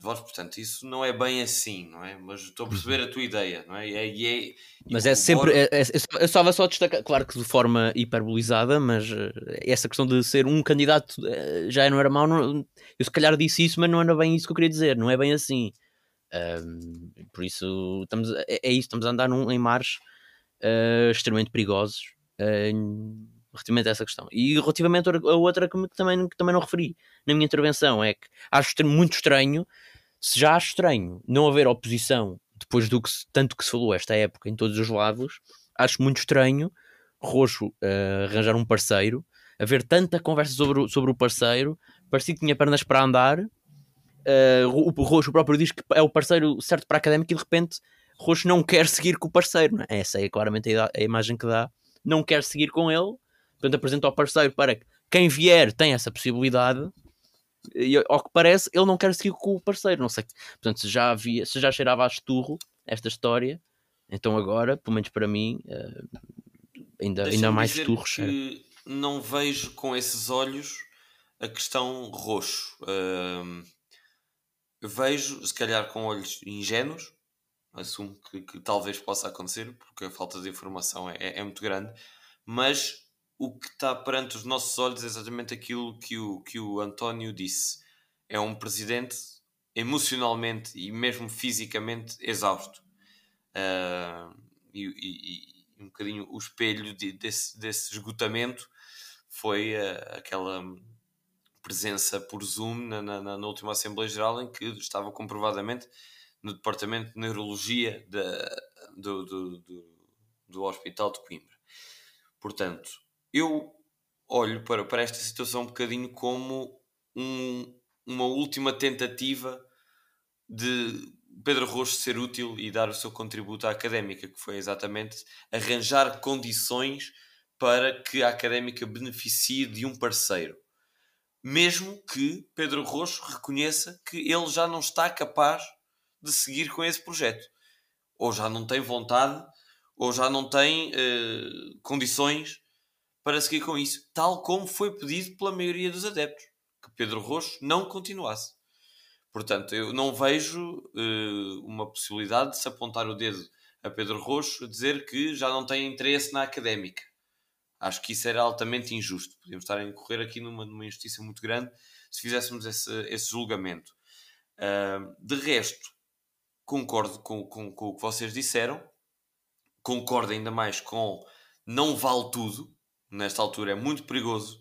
de votos, portanto, isso não é bem assim, não é? Mas estou a perceber a tua ideia, não é? E é, e é- Mas é sempre. É, é, eu só- eu estava só a destacar, claro que de forma hiperbolizada, mas eh, essa questão de ser um candidato eh, já não era mau. não- eu se calhar disse isso, mas não era bem isso que eu queria dizer, não é bem assim. Ahm, por isso, estamos, é, é isso, estamos a andar num, em mares eh, extremamente perigosos em- relativamente a essa questão. E relativamente a outra que, também, que também não referi na minha intervenção, é que acho muito estranho, se já acho estranho não haver oposição depois do que tanto que se falou esta época em todos os lados, acho muito estranho Roxo eh, arranjar um parceiro, haver tanta conversa sobre, o- sobre o parceiro, parecia que tinha pernas para andar. eh, o o Roxo próprio diz que é o parceiro certo para a académica e de repente Roxo não quer seguir com o parceiro. não é? Essa é claramente a, a imagem que dá. Não quer seguir com ele, portanto apresenta ao parceiro para que quem vier tem essa possibilidade. E ao que parece, ele não quer seguir com o parceiro. Não sei, portanto, se já havia, se já cheirava a esturro esta história, então agora, pelo menos para mim, eh, ainda, ainda mais cheira. que não vejo com esses olhos a questão roxo. Ahm, vejo, se calhar com olhos ingênuos, assumo que, que talvez possa acontecer, porque a falta de informação é, é muito grande, mas o que está perante os nossos olhos é exatamente aquilo que o, que o António disse. É um presidente emocionalmente e mesmo fisicamente exausto. Ah, e, e- e um bocadinho o espelho de- desse, desse esgotamento foi ah, aquela presença por Zoom na, na- na- última Assembleia Geral em que estava comprovadamente no Departamento de Neurologia do, do, do, do Hospital de Coimbra. Portanto, eu olho para, para esta situação um bocadinho como um- uma última tentativa de Pedro Rocho ser útil e dar o seu contributo à académica, que foi exatamente arranjar condições para que a académica beneficie de um parceiro. Mesmo que Pedro Rocho reconheça que ele já não está capaz de seguir com esse projeto. Ou já não tem vontade, ou já não tem eh, condições para seguir com isso. Tal como foi pedido pela maioria dos adeptos. Que Pedro Rocho não continuasse. Portanto, eu não vejo eh, uma possibilidade de se apontar o dedo a Pedro Roxo dizer que já não tem interesse na académica. Acho que isso era altamente injusto. Podíamos estar a incorrer aqui numa, numa injustiça muito grande se fizéssemos esse, esse julgamento. Uh, de resto, concordo com, com, com o que vocês disseram, concordo ainda mais com não vale tudo. Nesta altura é muito perigoso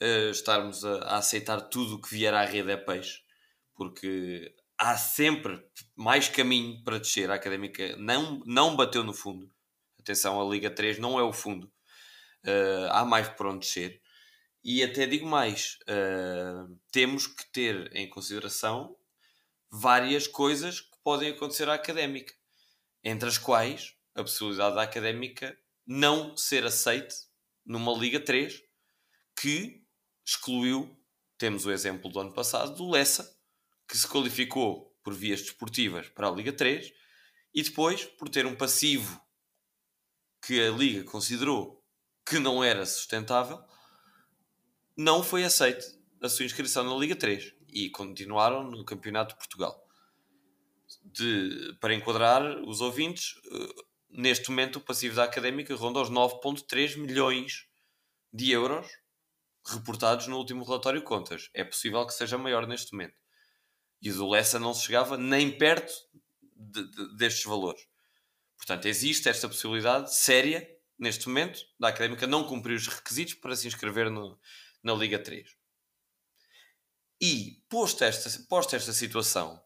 uh, estarmos a, a, aceitar tudo o que vier à rede é peixe, porque há sempre mais caminho para descer. A académica não, não bateu no fundo. Atenção, a Liga 3 não é o fundo. Uh, há mais por onde descer. E até digo mais: uh, temos que ter em consideração várias coisas que podem acontecer à académica, entre as quais a possibilidade da académica não ser aceite numa Liga 3 que excluiu, temos o exemplo do ano passado, do Lessa, que se qualificou por vias desportivas para a Liga 3 e depois, por ter um passivo que a Liga considerou que não era sustentável, não foi aceite a sua inscrição na Liga 3 e continuaram no Campeonato de Portugal. De, para enquadrar os ouvintes, eh, neste momento o passivo da Académica ronda os 9.3 milhões de euros reportados no último relatório contas. É possível que seja maior neste momento. E o do Lessa não se chegava nem perto de, de, destes valores. Portanto, existe esta possibilidade séria, neste momento, da Académica não cumprir os requisitos para se inscrever no, na Liga 3. E, posto esta, esta situação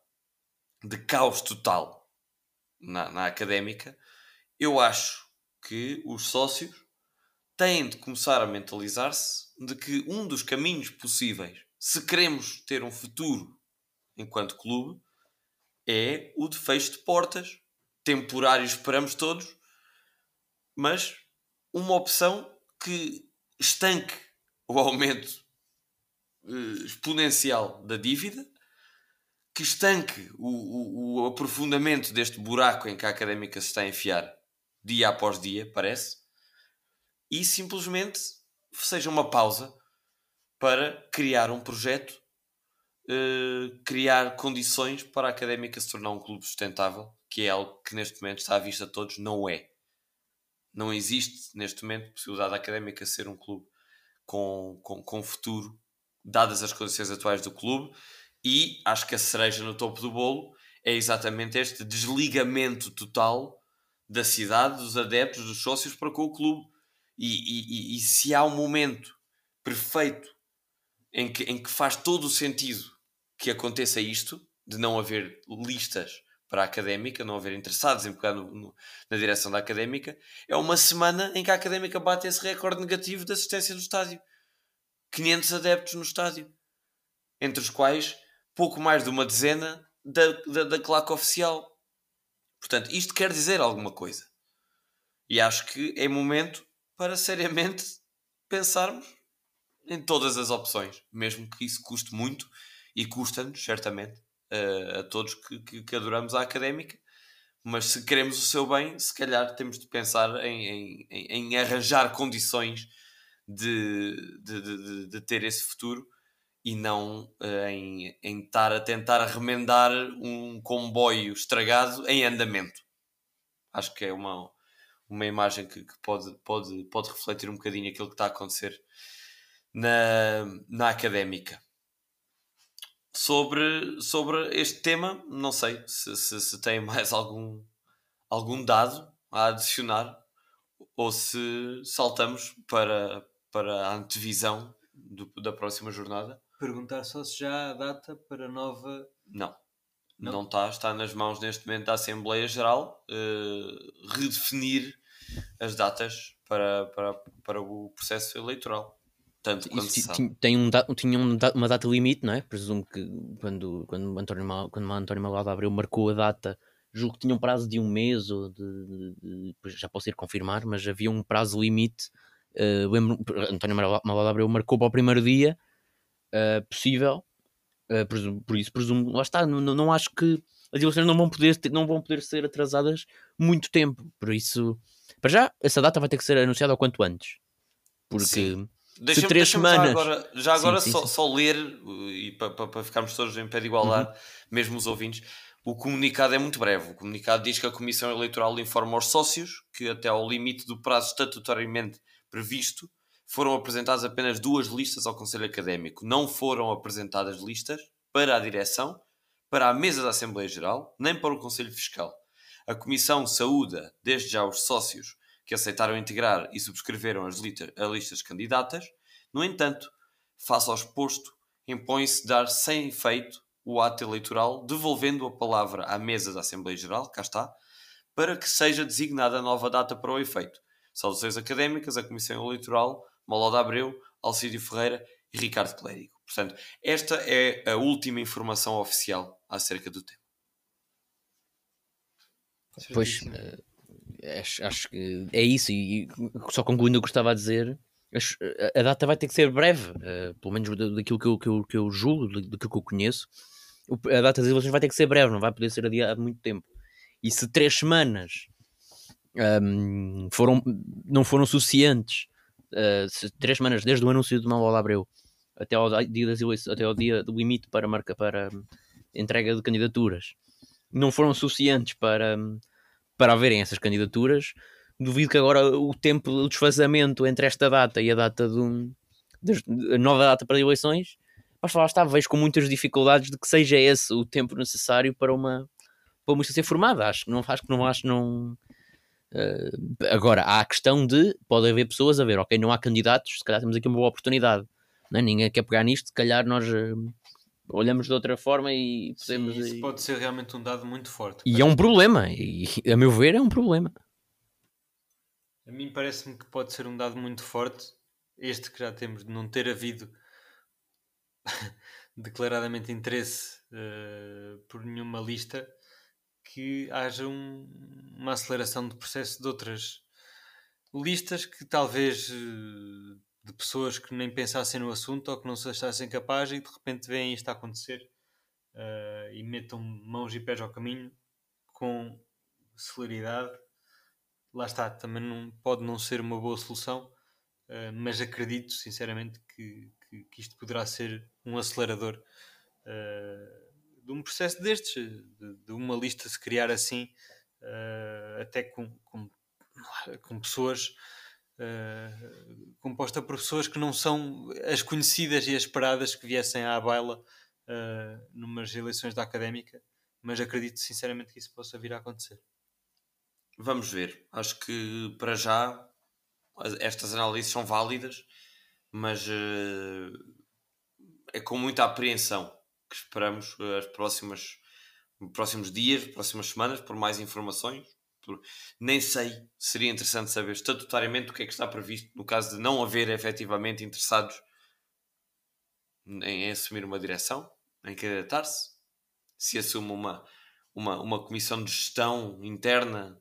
de caos total na, na Académica, eu acho que os sócios têm de começar a mentalizar-se de que um dos caminhos possíveis, se queremos ter um futuro enquanto clube, é o de fecho de portas, temporário esperamos todos, mas uma opção que estanque o aumento uh, exponencial da dívida, que estanque o, o, o aprofundamento deste buraco em que a académica se está a enfiar dia após dia, parece, e simplesmente seja uma pausa para criar um projeto, uh, criar condições para a académica se tornar um clube sustentável, que é algo que neste momento está à vista de todos, não é. Não existe neste momento possibilidade da académica ser um clube com, com, com futuro, dadas as condições atuais do clube, e acho que a cereja no topo do bolo é exatamente este desligamento total da cidade, dos adeptos, dos sócios para com o clube. E, e, e, se há um momento perfeito em que, em que faz todo o sentido que aconteça isto, de não haver listas para a académica, não haver interessados em pegar no, no, na direção da académica, é uma semana em que a académica bate esse recorde negativo de assistência no estádio. 500 adeptos no estádio, entre os quais pouco mais de uma dezena da, da, da claque oficial. Portanto, isto quer dizer alguma coisa. E acho que é momento para seriamente pensarmos em todas as opções, mesmo que isso custe muito e custa-nos, certamente, a, a todos que, que, que, adoramos a académica. Mas se queremos o seu bem, se calhar temos de pensar em, em, em arranjar condições de, de, de, de, ter esse futuro e não uh, em, em estar a tentar remendar um comboio estragado em andamento. Acho que é uma, uma imagem que, que, pode, pode, pode refletir um bocadinho aquilo que está a acontecer na, na académica. Sobre, sobre este tema, não sei se, se, se tem mais algum, algum dado a adicionar ou se saltamos para, para a antevisão do, da próxima jornada. Perguntar só se já há data para nova. Não. Não, não está, está nas mãos neste momento da Assembleia Geral uh, redefinir as datas para, para, para o processo eleitoral. Tanto quanto Isso, tem um, tinha uma data limite, não é? Presumo que quando, quando, António, Mal, quando António Malado abriu, marcou a data, julgo que tinha um prazo de um mês, ou de, de, de já posso ir confirmar, mas havia um prazo limite. Uh, lembro, António Malado abriu, marcou para o primeiro dia uh, possível, uh, por, por, isso presumo, lá está, não, não acho que as eleições não vão, poder, não vão poder ser atrasadas muito tempo, por isso, para já, essa data vai ter que ser anunciada o quanto antes, porque. Sim Deixa-me três semanas. Já agora, já agora sim, só, sim. só, ler, e para pa, pa ficarmos todos em pé de igualdade, uhum. mesmo os ouvintes, o comunicado é muito breve. O comunicado diz que a Comissão Eleitoral informa aos sócios que até ao limite do prazo estatutariamente previsto, foram apresentadas apenas duas listas ao Conselho Académico. Não foram apresentadas listas para a direção, para a mesa da Assembleia Geral, nem para o Conselho Fiscal. A Comissão saúda, desde já, os sócios que aceitaram integrar e subscreveram as, as listas candidatas. No entanto, face ao exposto, impõe-se dar sem efeito o ato eleitoral, devolvendo a palavra à mesa da Assembleia Geral, cá está, para que seja designada nova data para o efeito. Saudações académicas, a Comissão Eleitoral, Maloda Abreu, Alcídio Ferreira e Ricardo Clérigo. Portanto, esta é a última informação oficial acerca do tema. Pois, uh, acho, acho, que é isso, e, só concluindo o que estava a dizer, a data vai ter que ser breve, uh, pelo menos daquilo que eu, que eu, que eu julgo, daquilo que eu conheço. A data das eleições vai ter que ser breve, não vai poder ser adiada muito tempo. E se três semanas um, foram, não foram suficientes, uh, três semanas desde o anúncio de Manuel Abreu até ao dia das eleições, até ao dia do limite para marca para entrega de candidaturas, não foram suficientes para, para haverem essas candidaturas, duvido que agora o tempo, o desfazamento entre esta data e a data do, a nova data para eleições, mas lá está, vejo com muitas dificuldades de que seja esse o tempo necessário para uma para uma ser formada. Acho que não acho que não acho não. Uh, agora há a questão de pode haver pessoas a ver, ok, não há candidatos, se calhar temos aqui uma boa oportunidade. Não é? Ninguém quer pegar nisto, se calhar nós uh, olhamos de outra forma e podemos. Sim, isso pode ser realmente um dado muito forte. E é um problema, e a meu ver é um problema. A mim parece-me que pode ser um dado muito forte, este que já temos de não ter havido declaradamente interesse uh, por nenhuma lista que haja um, uma aceleração de processo de outras listas que talvez eh, de pessoas que nem pensassem no assunto ou que não se achassem capazes e de repente veem isto a acontecer uh, e metam mãos e pés ao caminho com celeridade. Lá está, também não, pode não ser uma boa solução, uh, mas acredito sinceramente que, que, que, isto poderá ser um acelerador uh, de um processo destes, de, de uma lista se criar assim, uh, até com, com, com pessoas uh, composta por pessoas que não são as conhecidas e as esperadas que viessem à baila uh, numas eleições da académica, mas acredito sinceramente que isso possa vir a acontecer. Vamos ver. Acho que para já estas análises são válidas, mas uh, é com muita apreensão que esperamos eh, as próximas próximos dias, próximas semanas, por mais informações. Por... Nem sei, seria interessante saber estatutariamente o que é que está previsto no caso de não haver efetivamente interessados em assumir uma direção, em candidatar-se. Se assume uma, uma, uma comissão de gestão interna,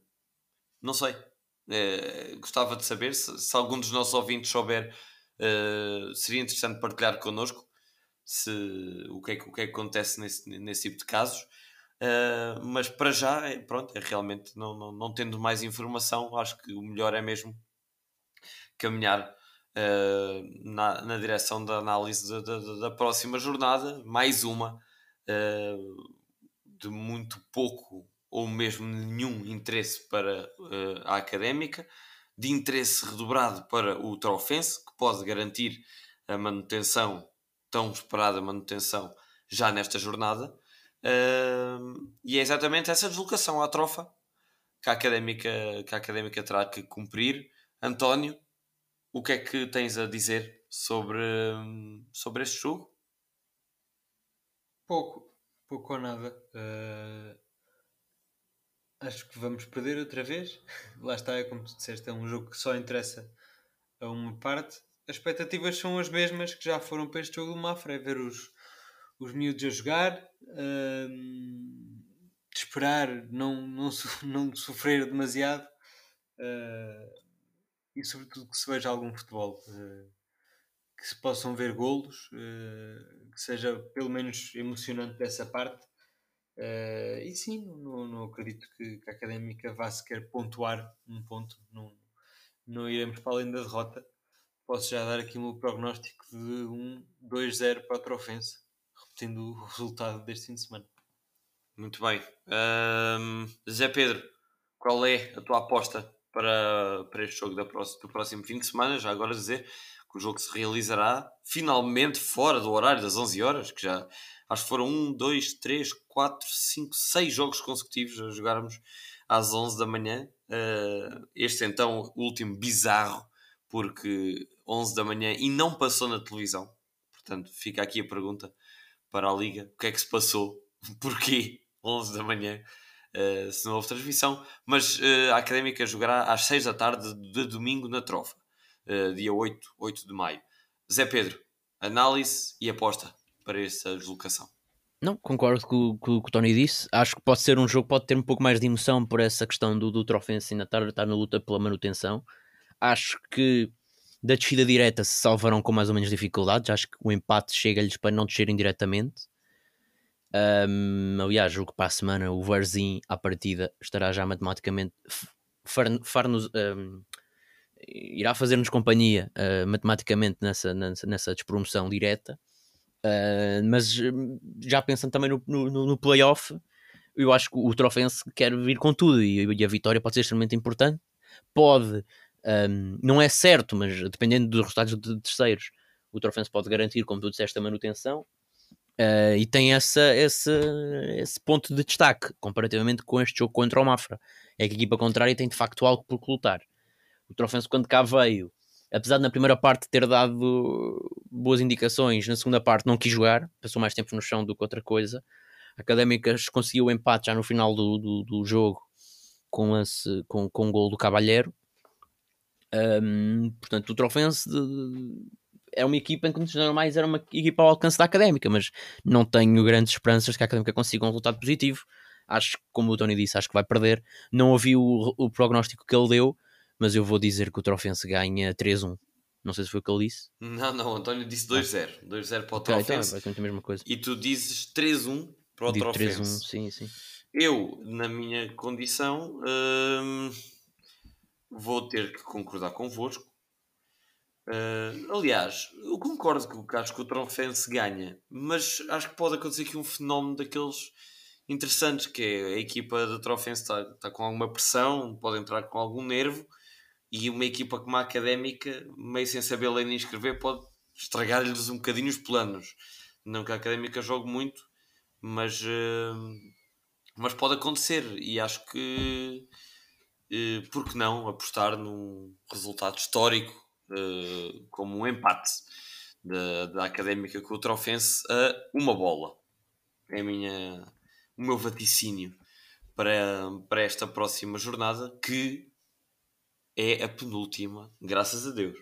não sei. É, gostava de saber se, se, algum dos nossos ouvintes souber, uh, seria interessante partilhar connosco se, o, que é, o que é que acontece nesse, nesse tipo de casos. Uh, mas para já, é, pronto, é realmente não, não, não tendo mais informação, acho que o melhor é mesmo caminhar uh, na, na direção da análise da, da, da próxima jornada, mais uma uh, de muito pouco ou mesmo nenhum interesse para a académica, de interesse redobrado para o Trofense, que pode garantir a manutenção tão esperada manutenção já nesta jornada. Uh, e é exatamente essa deslocação à trofa que a académica, que a académica terá que cumprir. António, o que é que tens a dizer sobre, sobre este jogo? Pouco, pouco ou nada. Uh, acho que vamos perder outra vez. Lá está, é como tu disseste, é um jogo que só interessa a uma parte as expectativas são as mesmas que já foram para este jogo do Mafra, é ver os, os miúdos a jogar, uh, esperar não, não, não sofrer demasiado uh, e sobretudo que se veja algum futebol, uh, que se possam ver golos, que seja pelo menos emocionante dessa parte. e sim, não, não acredito que, que a Académica vá sequer pontuar um ponto, não, não iremos para além da derrota posso já dar aqui o meu prognóstico de um 2-0 para a Trofense, repetindo o resultado deste fim de semana. Muito bem. Um, Zé Pedro, qual é a tua aposta para, para este jogo próxima, do próximo fim de semana. Já agora dizer que o jogo se realizará finalmente fora do horário das 11 horas, que já acho que foram 1, 2, 3, 4, 5, 6 jogos consecutivos a jogarmos às 11 da manhã. Uh, este então, o último bizarro, porque 11 da manhã e não passou na televisão. Portanto, fica aqui a pergunta para a Liga: o que é que se passou? Porquê 11 da manhã? Uh, se não houve transmissão, mas uh, a Académica jogará às 6 da tarde de domingo na Trofa, uh, dia 8, 8 de maio. Zé Pedro, análise e aposta para essa deslocação. Não, concordo com, com, com, o Tony disse. Acho que pode ser um jogo, pode ter um pouco mais de emoção por essa questão do, do Trofense ainda estar, estar na luta pela manutenção. Acho que da descida direta se salvarão com mais ou menos dificuldades. Acho que o empate chega-lhes para não descerem diretamente. Um, aliás, jogo para a semana, o Varzim à partida estará já matematicamente far, nos, um, irá fazer-nos companhia uh, matematicamente nessa, nessa, nessa despromoção direta. Uh, mas hum, já pensando também no, no, no playoff, eu acho que o Trofense quer vir com tudo e, e a vitória pode ser extremamente importante. Pode, um, não é certo, mas dependendo dos resultados de terceiros, o Trofense pode garantir, como tu disseste, a manutenção. Uh, e tem essa, esse, esse ponto de destaque comparativamente com este jogo contra o Mafra. É que a equipa contrária tem de facto algo por lutar. O Trofense, quando cá veio, apesar de na primeira parte ter dado boas indicações, na segunda parte não quis jogar, passou mais tempo no chão do que outra coisa. Académicas conseguiu o empate já no final do, do, do jogo com, esse, com, com o gol do Cavalheiro. Um, portanto, o Trofense é uma equipa em condições normais era uma equipa ao alcance da Académica, mas não tenho grandes esperanças que a Académica consiga um resultado positivo. Acho que, como o Tony disse, acho que vai perder. Não ouvi o, o prognóstico que ele deu, mas eu vou dizer que o Trofense ganha 3-1. Não sei se foi o que ele disse. Não, não, o António disse 2-0. 2-0 para o okay, Trofense. Então, é a mesma coisa. E tu dizes 3-1 para o Digo Trofense. 3-1, sim, sim. Eu, na minha condição, hum, vou ter que concordar convosco. Uh, aliás, eu concordo que acho que o Trofense ganha, mas acho que pode acontecer aqui um fenómeno daqueles interessantes, que é a equipa do Trofense está, está com alguma pressão, pode entrar com algum nervo e uma equipa como a académica, meio sem saber ler nem escrever, pode estragar-lhes um bocadinho os planos. Não que a académica jogue muito, mas, uh, mas pode acontecer. E acho que, uh, por que não, apostar num resultado histórico uh, como um empate da, da académica com o Trofense a uma bola. É minha, o meu vaticínio para, para esta próxima jornada que é a penúltima, graças a Deus.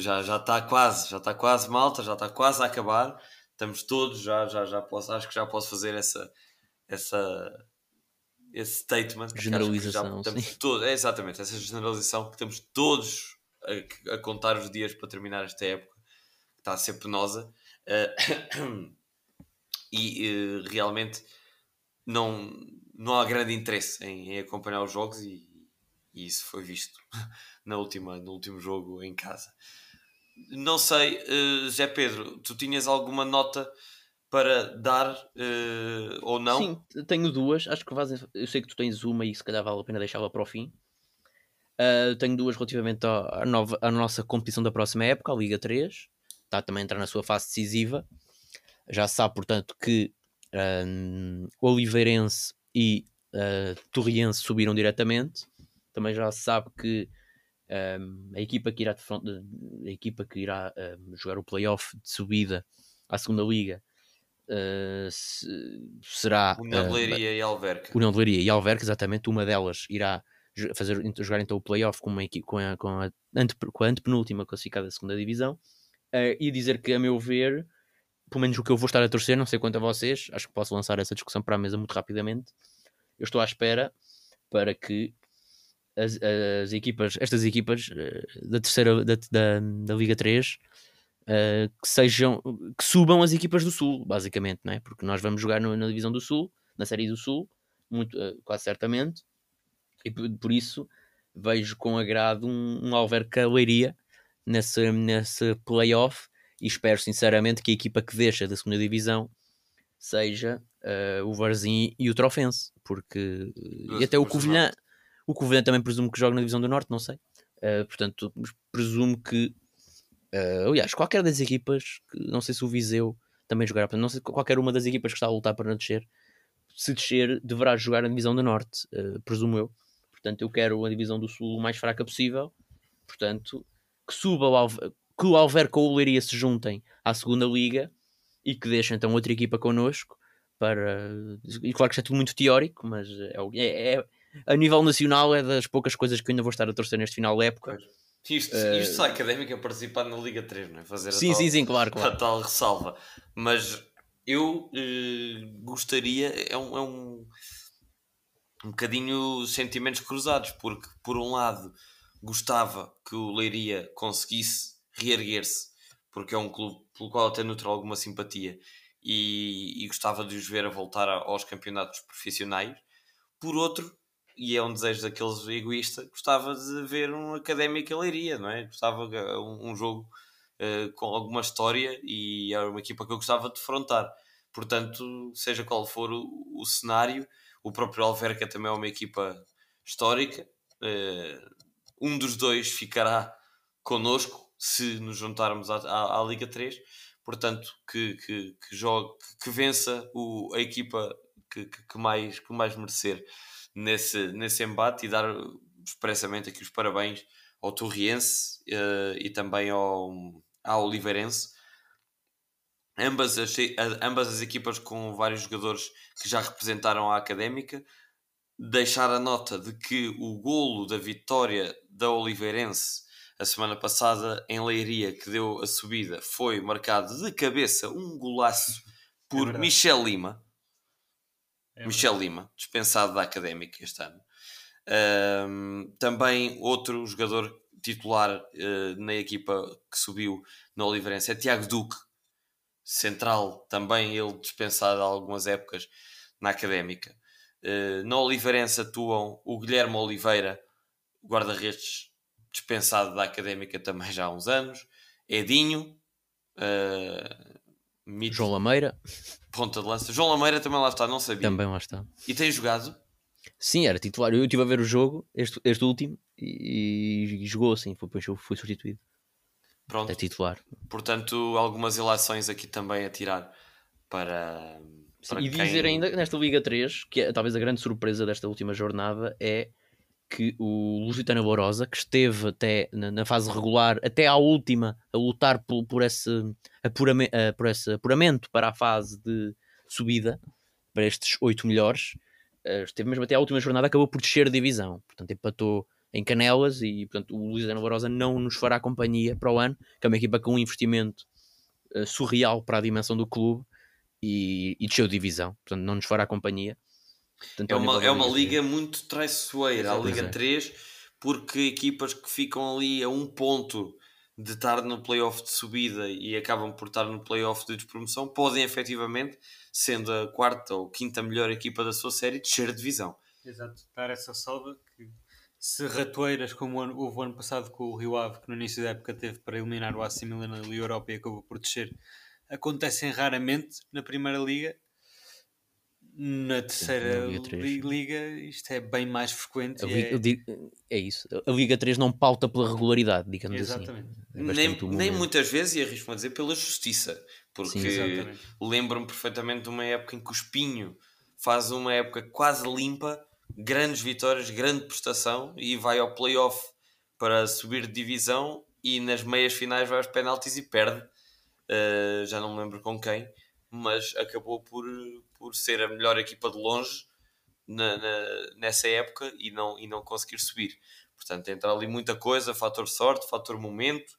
já já está quase, já está quase malta, já está quase a acabar. Estamos todos, já já já posso, acho que já posso fazer essa essa esse statement, generalização, já, sim. Todos, é exatamente essa generalização que estamos todos a, a, contar os dias para terminar esta época, que está a ser penosa. Uh, e uh, realmente não, não há grande interesse em, em acompanhar os jogos e e isso foi visto na última, no último jogo em casa. Não sei, uh, Zé Pedro, tu tinhas alguma nota para dar uh, ou não? Sim, tenho duas. Acho que. Eu sei que tu tens uma e se calhar vale a pena deixá-la para o fim. Uh, tenho duas relativamente à, nova, à nossa competição da próxima época, a Liga 3. Está também a entrar na sua fase decisiva. Já se sabe, portanto, que uh, Oliveirense e uh, Torriense subiram diretamente também já se sabe que um, a equipa que irá, a equipa que irá um, jogar o playoff de subida à segunda liga uh, se, será União de Leiria uh, e Alverca. União de Leiria e Alverca, exatamente. Uma delas irá fazer, jogar então o playoff com, uma com, a, com, a, ante, com a antepenúltima classificada da segunda divisão. Uh, e dizer que, a meu ver, pelo menos o que eu vou estar a torcer, não sei quanto a vocês, acho que posso lançar essa discussão para a mesa muito rapidamente. Eu estou à espera para que as, as equipas, estas equipas da terceira da, da, da Liga 3 uh, que sejam que subam as equipas do Sul, basicamente, não é? Porque nós vamos jogar no, na divisão do Sul, na série do Sul, muito, uh, quase certamente, e por, por, isso vejo com agrado um, um Alverca Leiria nesse, nesse playoff e espero sinceramente que a equipa que deixa da segunda divisão seja uh, o Varzim e o Trofense, porque e até o Covilhã O Covilhã também presumo que joga na Divisão do Norte, não sei. Uh, portanto, presumo que. Uh, aliás, qualquer das equipas, não sei se o Viseu também jogará, não sei qualquer uma das equipas que está a lutar para não descer, se descer, deverá jogar na Divisão do Norte, uh, presumo eu. Portanto, eu quero a Divisão do Sul o mais fraca possível. Portanto, que suba o Alver, que o Alverca ou o Leiria se juntem à segunda liga e que deixem então outra equipa connosco para. E claro que isto é tudo muito teórico, mas é, é, é, a nível nacional é das poucas coisas que eu ainda vou estar a torcer neste final da época. Isto, uh... isto só a académica participar na Liga 3, não é? Fazer sim, tal, sim, sim, claro, claro. a tal ressalva. Mas eu uh, gostaria, é um, é um, um bocadinho sentimentos cruzados, porque por um lado gostava que o Leiria conseguisse reerguer-se, porque é um clube pelo qual até nutro alguma simpatia e, e, gostava de os ver a voltar aos campeonatos profissionais. Por outro, e é um desejo daqueles egoístas, gostava de ver um académico Leiria, não é? Gostava um, um jogo uh, com alguma história e era uma equipa que eu gostava de defrontar. Portanto, seja qual for o, o cenário, o próprio Alverca também é uma equipa histórica. Uh, um dos dois ficará connosco se nos juntarmos à, à, à Liga 3. Portanto, que, que, que, jogue, que vença o, a equipa que, que, mais, que mais merecer nesse, nesse embate e dar expressamente aqui os parabéns ao Torriense uh, e também ao, ao Oliveirense. Ambas as, ambas as equipas com vários jogadores que já representaram a académica deixar a nota de que o golo da vitória da Oliveirense a semana passada em Leiria, que deu a subida, foi marcado de cabeça um golaço por é Michel Lima. É Michel Lima, dispensado da Académica este ano. Um, também outro jogador titular uh, na equipa que subiu na Oliveirense é Tiago Duque, central, também ele dispensado há algumas épocas na Académica. Uh, na Oliveirense atuam o Guilherme Oliveira, guarda-redes dispensado da Académica também já há uns anos, Edinho, uh, Mito, João Lameira, ponta de lança. João Lameira também lá está, não sabia. Também lá está. E tem jogado? Sim, era titular. Eu estive a ver o jogo, este, este último, e, e jogou assim, foi, foi substituído. Pronto. É titular. Portanto, algumas ilações aqui também a tirar para. para e quem... dizer ainda nesta Liga 3, que é talvez a grande surpresa desta última jornada, é que o Lusitano Lourosa, que esteve até na, na, fase regular, até à última, a lutar por, por, esse, apurame, uh, por esse apuramento para a fase de subida, para estes oito melhores, uh, esteve mesmo até à última jornada, acabou por descer a divisão. Portanto, empatou em Canelas e portanto, o Lusitano Lourosa não nos fará companhia para o ano, que é uma equipa com um investimento uh, surreal para a dimensão do clube e, e desceu divisão. Portanto, não nos fará companhia. É, uma, é uma liga muito traiçoeira, a Liga é. 3, porque equipas que ficam ali a um ponto de estar no playoff de subida e acabam por estar no playoff de despromoção, podem efetivamente, sendo a quarta ou quinta melhor equipa da sua série, descer a divisão. Exato, dar essa salva que se ratoeiras como houve o ano passado com o Rio Ave, que no início da época teve para eliminar o AC Milan na Liga Europa e acabou por descer, acontecem raramente na Primeira Liga, na terceira Liga, isto é bem mais frequente. Liga, é... Digo, é... isso. A Liga 3 não pauta pela regularidade, digamos assim. Exatamente. assim. É nem, nem muitas vezes, e arrisco-me a dizer, pela justiça. Porque lembro-me perfeitamente de uma época em que o Espinho faz uma época quase limpa, grandes vitórias, grande prestação e vai ao playoff para subir de divisão e nas meias finais vai aos penaltis e perde. Uh, já não me lembro com quem, mas acabou por, por ser a melhor equipa de longe na, na, nessa época e não, e não conseguir subir. Portanto, entra ali muita coisa, fator sorte, fator momento,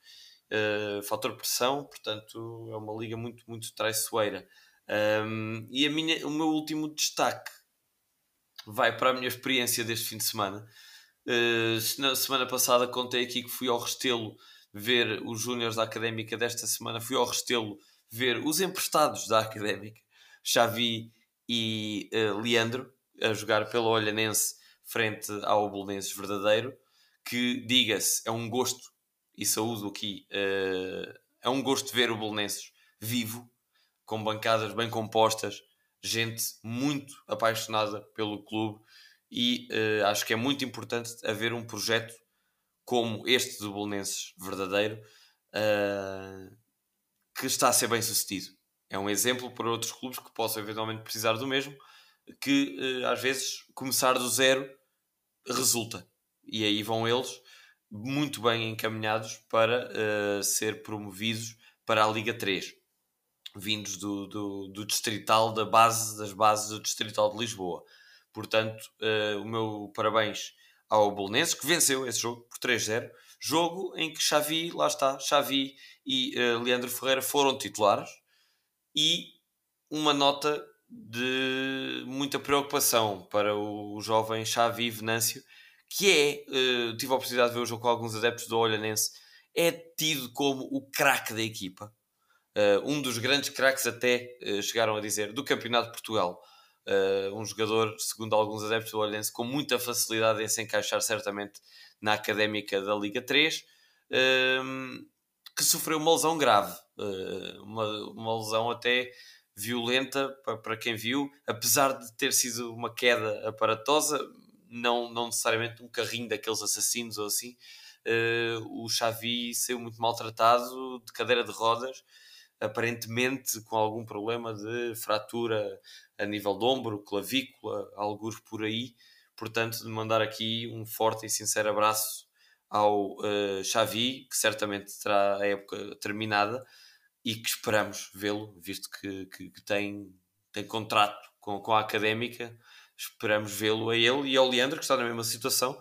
uh, fator pressão, portanto é uma liga muito, muito traiçoeira. Um, e a minha, o meu último destaque vai para a minha experiência deste fim de semana. Uh, na semana passada contei aqui que fui ao Restelo ver os Júniores da Académica desta semana, fui ao Restelo ver os emprestados da Académica Xavi e uh, Leandro a jogar pelo Olhanense frente ao Bolonenses verdadeiro, que diga-se, é um gosto, e saúdo aqui, uh, é um gosto ver o Bolonenses vivo, com bancadas bem compostas, gente muito apaixonada pelo clube e uh, acho que é muito importante haver um projeto como este do Bolonenses verdadeiro uh, que está a ser bem sucedido. É um exemplo para outros clubes que possam eventualmente precisar do mesmo, que uh, às vezes começar do zero resulta. E aí vão eles muito bem encaminhados para uh, ser promovidos para a Liga 3, vindos do, do, do, distrital, da base, das bases do distrital de Lisboa. Portanto, uh, o meu parabéns ao Bolonenses, que venceu esse jogo por 3-0. Jogo em que Xavi, lá está, Xavi e uh, Leandro Ferreira foram titulares e uma nota de muita preocupação para o jovem Xavi Venâncio, que é, uh, tive a oportunidade de ver o jogo com alguns adeptos do Olhanense, é tido como o craque da equipa. Uh, um dos grandes craques até uh, chegaram a dizer do Campeonato de Portugal. um jogador, segundo alguns adeptos do Olhanense, com muita facilidade em se encaixar certamente na académica da Liga 3, ehm, que sofreu uma lesão grave, uma, uma lesão até violenta para quem viu, apesar de ter sido uma queda aparatosa, não, não necessariamente um carrinho daqueles assassinos ou assim. Uh, o Xavi saiu muito maltratado, de cadeira de rodas, aparentemente com algum problema de fratura a nível de ombro, clavícula, alguns por aí. Portanto, de mandar aqui um forte e sincero abraço ao uh, Xavi, que certamente terá a época terminada e que esperamos vê-lo, visto que, que, que, tem, tem contrato com, com a académica esperamos vê-lo a ele e ao Leandro, que está na mesma situação,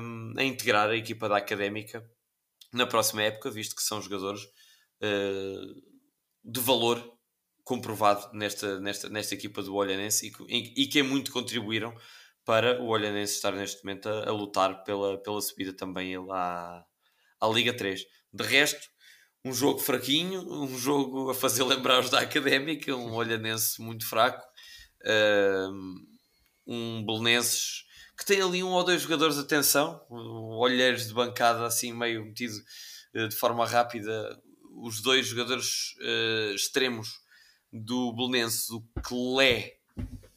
um, a integrar a equipa da Académica na próxima época, visto que são jogadores uh, de valor comprovado nesta, nesta, nesta equipa do Olhanense e, e que muito contribuíram para o Olhanense estar neste momento a, a lutar pela, pela subida também à, à Liga 3. De resto, um jogo fraquinho, um jogo a fazer lembrar os da Académica, um Olhanense muito fraco, um Belenenses que tem ali um ou dois jogadores de atenção, olheiros de bancada assim meio metido eh, de forma rápida, os dois jogadores uh, extremos do Belenenses, o Clé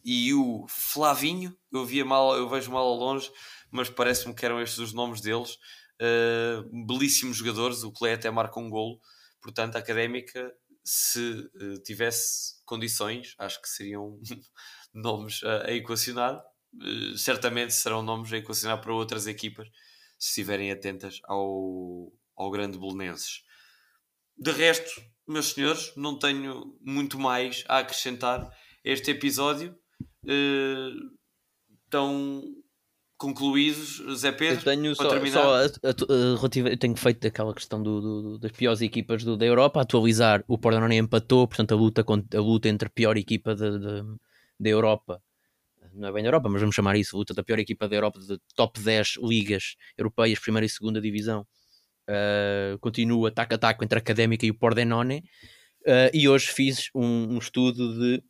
e o Flavinho, eu via mal, eu vejo mal ao longe, mas parece-me que eram estes os nomes deles. Uh, belíssimos jogadores, o Clé até marca um golo, portanto a Académica se uh, tivesse condições, acho que seriam nomes a, a equacionar. Uh, certamente serão nomes a equacionar para outras equipas se estiverem atentas ao, ao grande Belenenses. De resto, meus senhores, não tenho muito mais a acrescentar a este episódio. Uh, concluídos, Zé Pedro? Eu tenho só, só a, a, a, eu tenho feito aquela questão do, do, das piores equipas do, da Europa, atualizar o Pordenone empatou, portanto a luta, a luta entre a pior equipa da Europa, não é bem da Europa, mas vamos chamar isso, luta da pior equipa da Europa, de top 10 ligas europeias, primeira e segunda divisão, uh, continua taco a taco entre a Académica e o Pordenone, uh, e hoje fiz um, um estudo de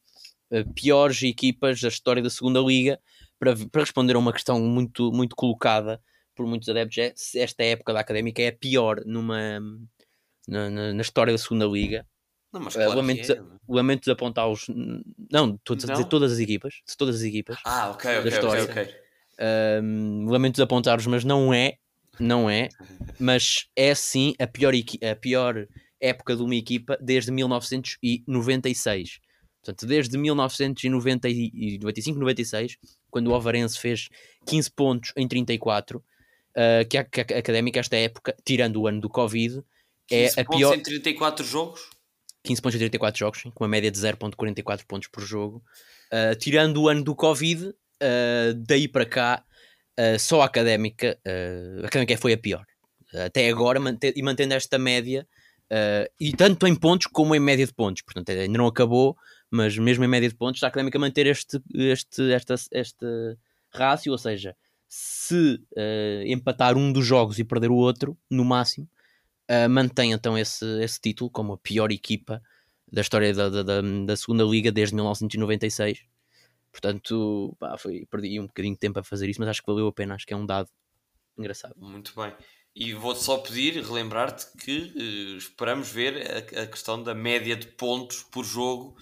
uh, piores equipas da história da segunda liga, para, para responder a uma questão muito, muito colocada por muitos adeptos, é se esta época da Académica é a pior numa, na, na, na história da segunda Liga. Não, mas claro uh, lamento, é, lamento desapontá-los. Não, estou a dizer todas as equipas. Todas as equipas. Ah, ok, ok, história. ok. okay. Uh, lamento desapontar-os, mas não é. Não é. Mas é sim a pior, a pior época de uma equipa desde 1996. Portanto, desde 1995, 96, quando o Alvarense fez 15 pontos em 34, uh, que, a, que a Académica, esta época, tirando o ano do Covid, é a pior. 15 em 34 jogos? 15 pontos em 34 jogos, com uma média de 0,44 pontos por jogo. Uh, tirando o ano do Covid, uh, daí para cá, só a Académica, a Académica foi a pior. até agora, e mantendo esta média, e tanto em pontos como em média de pontos. Portanto, ainda não acabou, mas mesmo em média de pontos, a Académica manter este, este, esta, este rácio, ou seja, se uh, empatar um dos jogos e perder o outro, no máximo, uh, mantém então esse, esse título como a pior equipa da história da, da, da, da segunda liga desde 1996. Portanto, pá, foi, perdi um bocadinho de tempo a fazer isso, mas acho que valeu a pena, acho que é um dado engraçado. Muito bem. E vou-te só pedir, relembrar-te que uh, esperamos ver a, a, questão da média de pontos por jogo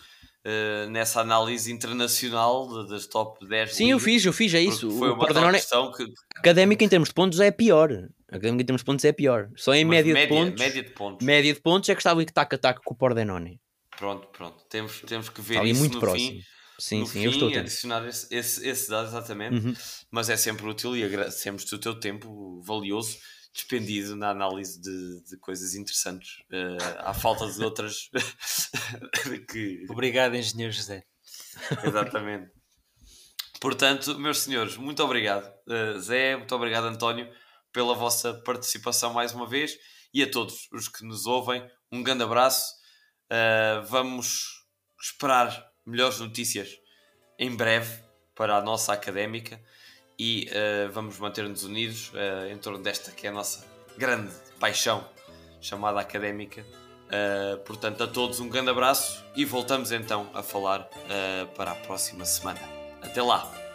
uh, nessa análise internacional das top 10. Sim, eu fiz, eu fiz, é isso. Foi uma Pordenone, questão que. académica em termos de pontos é pior. Académica em termos de pontos é pior. Só em média, média, de pontos. média de pontos. Média de pontos é que estava em tac a tac com o Pordenone. Pronto, pronto. Temos, temos que ver Está ali isso muito próximo. fim. Sim, no sim, fim, eu estou adicionar esse, esse, esse dado exatamente. Uhum. Mas é sempre útil e agradecemos o teu tempo valioso despendido na análise de, de coisas interessantes, uh, à falta de outras que... Obrigado, engenheiro José. Exatamente. Portanto, meus senhores, muito obrigado. Uh, Zé, muito obrigado, António, pela vossa participação mais uma vez e a todos os que nos ouvem, um grande abraço. Uh, vamos esperar melhores notícias em breve para a nossa académica e uh, vamos manter-nos unidos uh, em torno desta que é a nossa grande paixão chamada académica. Uh, portanto, a todos um grande abraço e voltamos então a falar para a próxima semana. Até lá!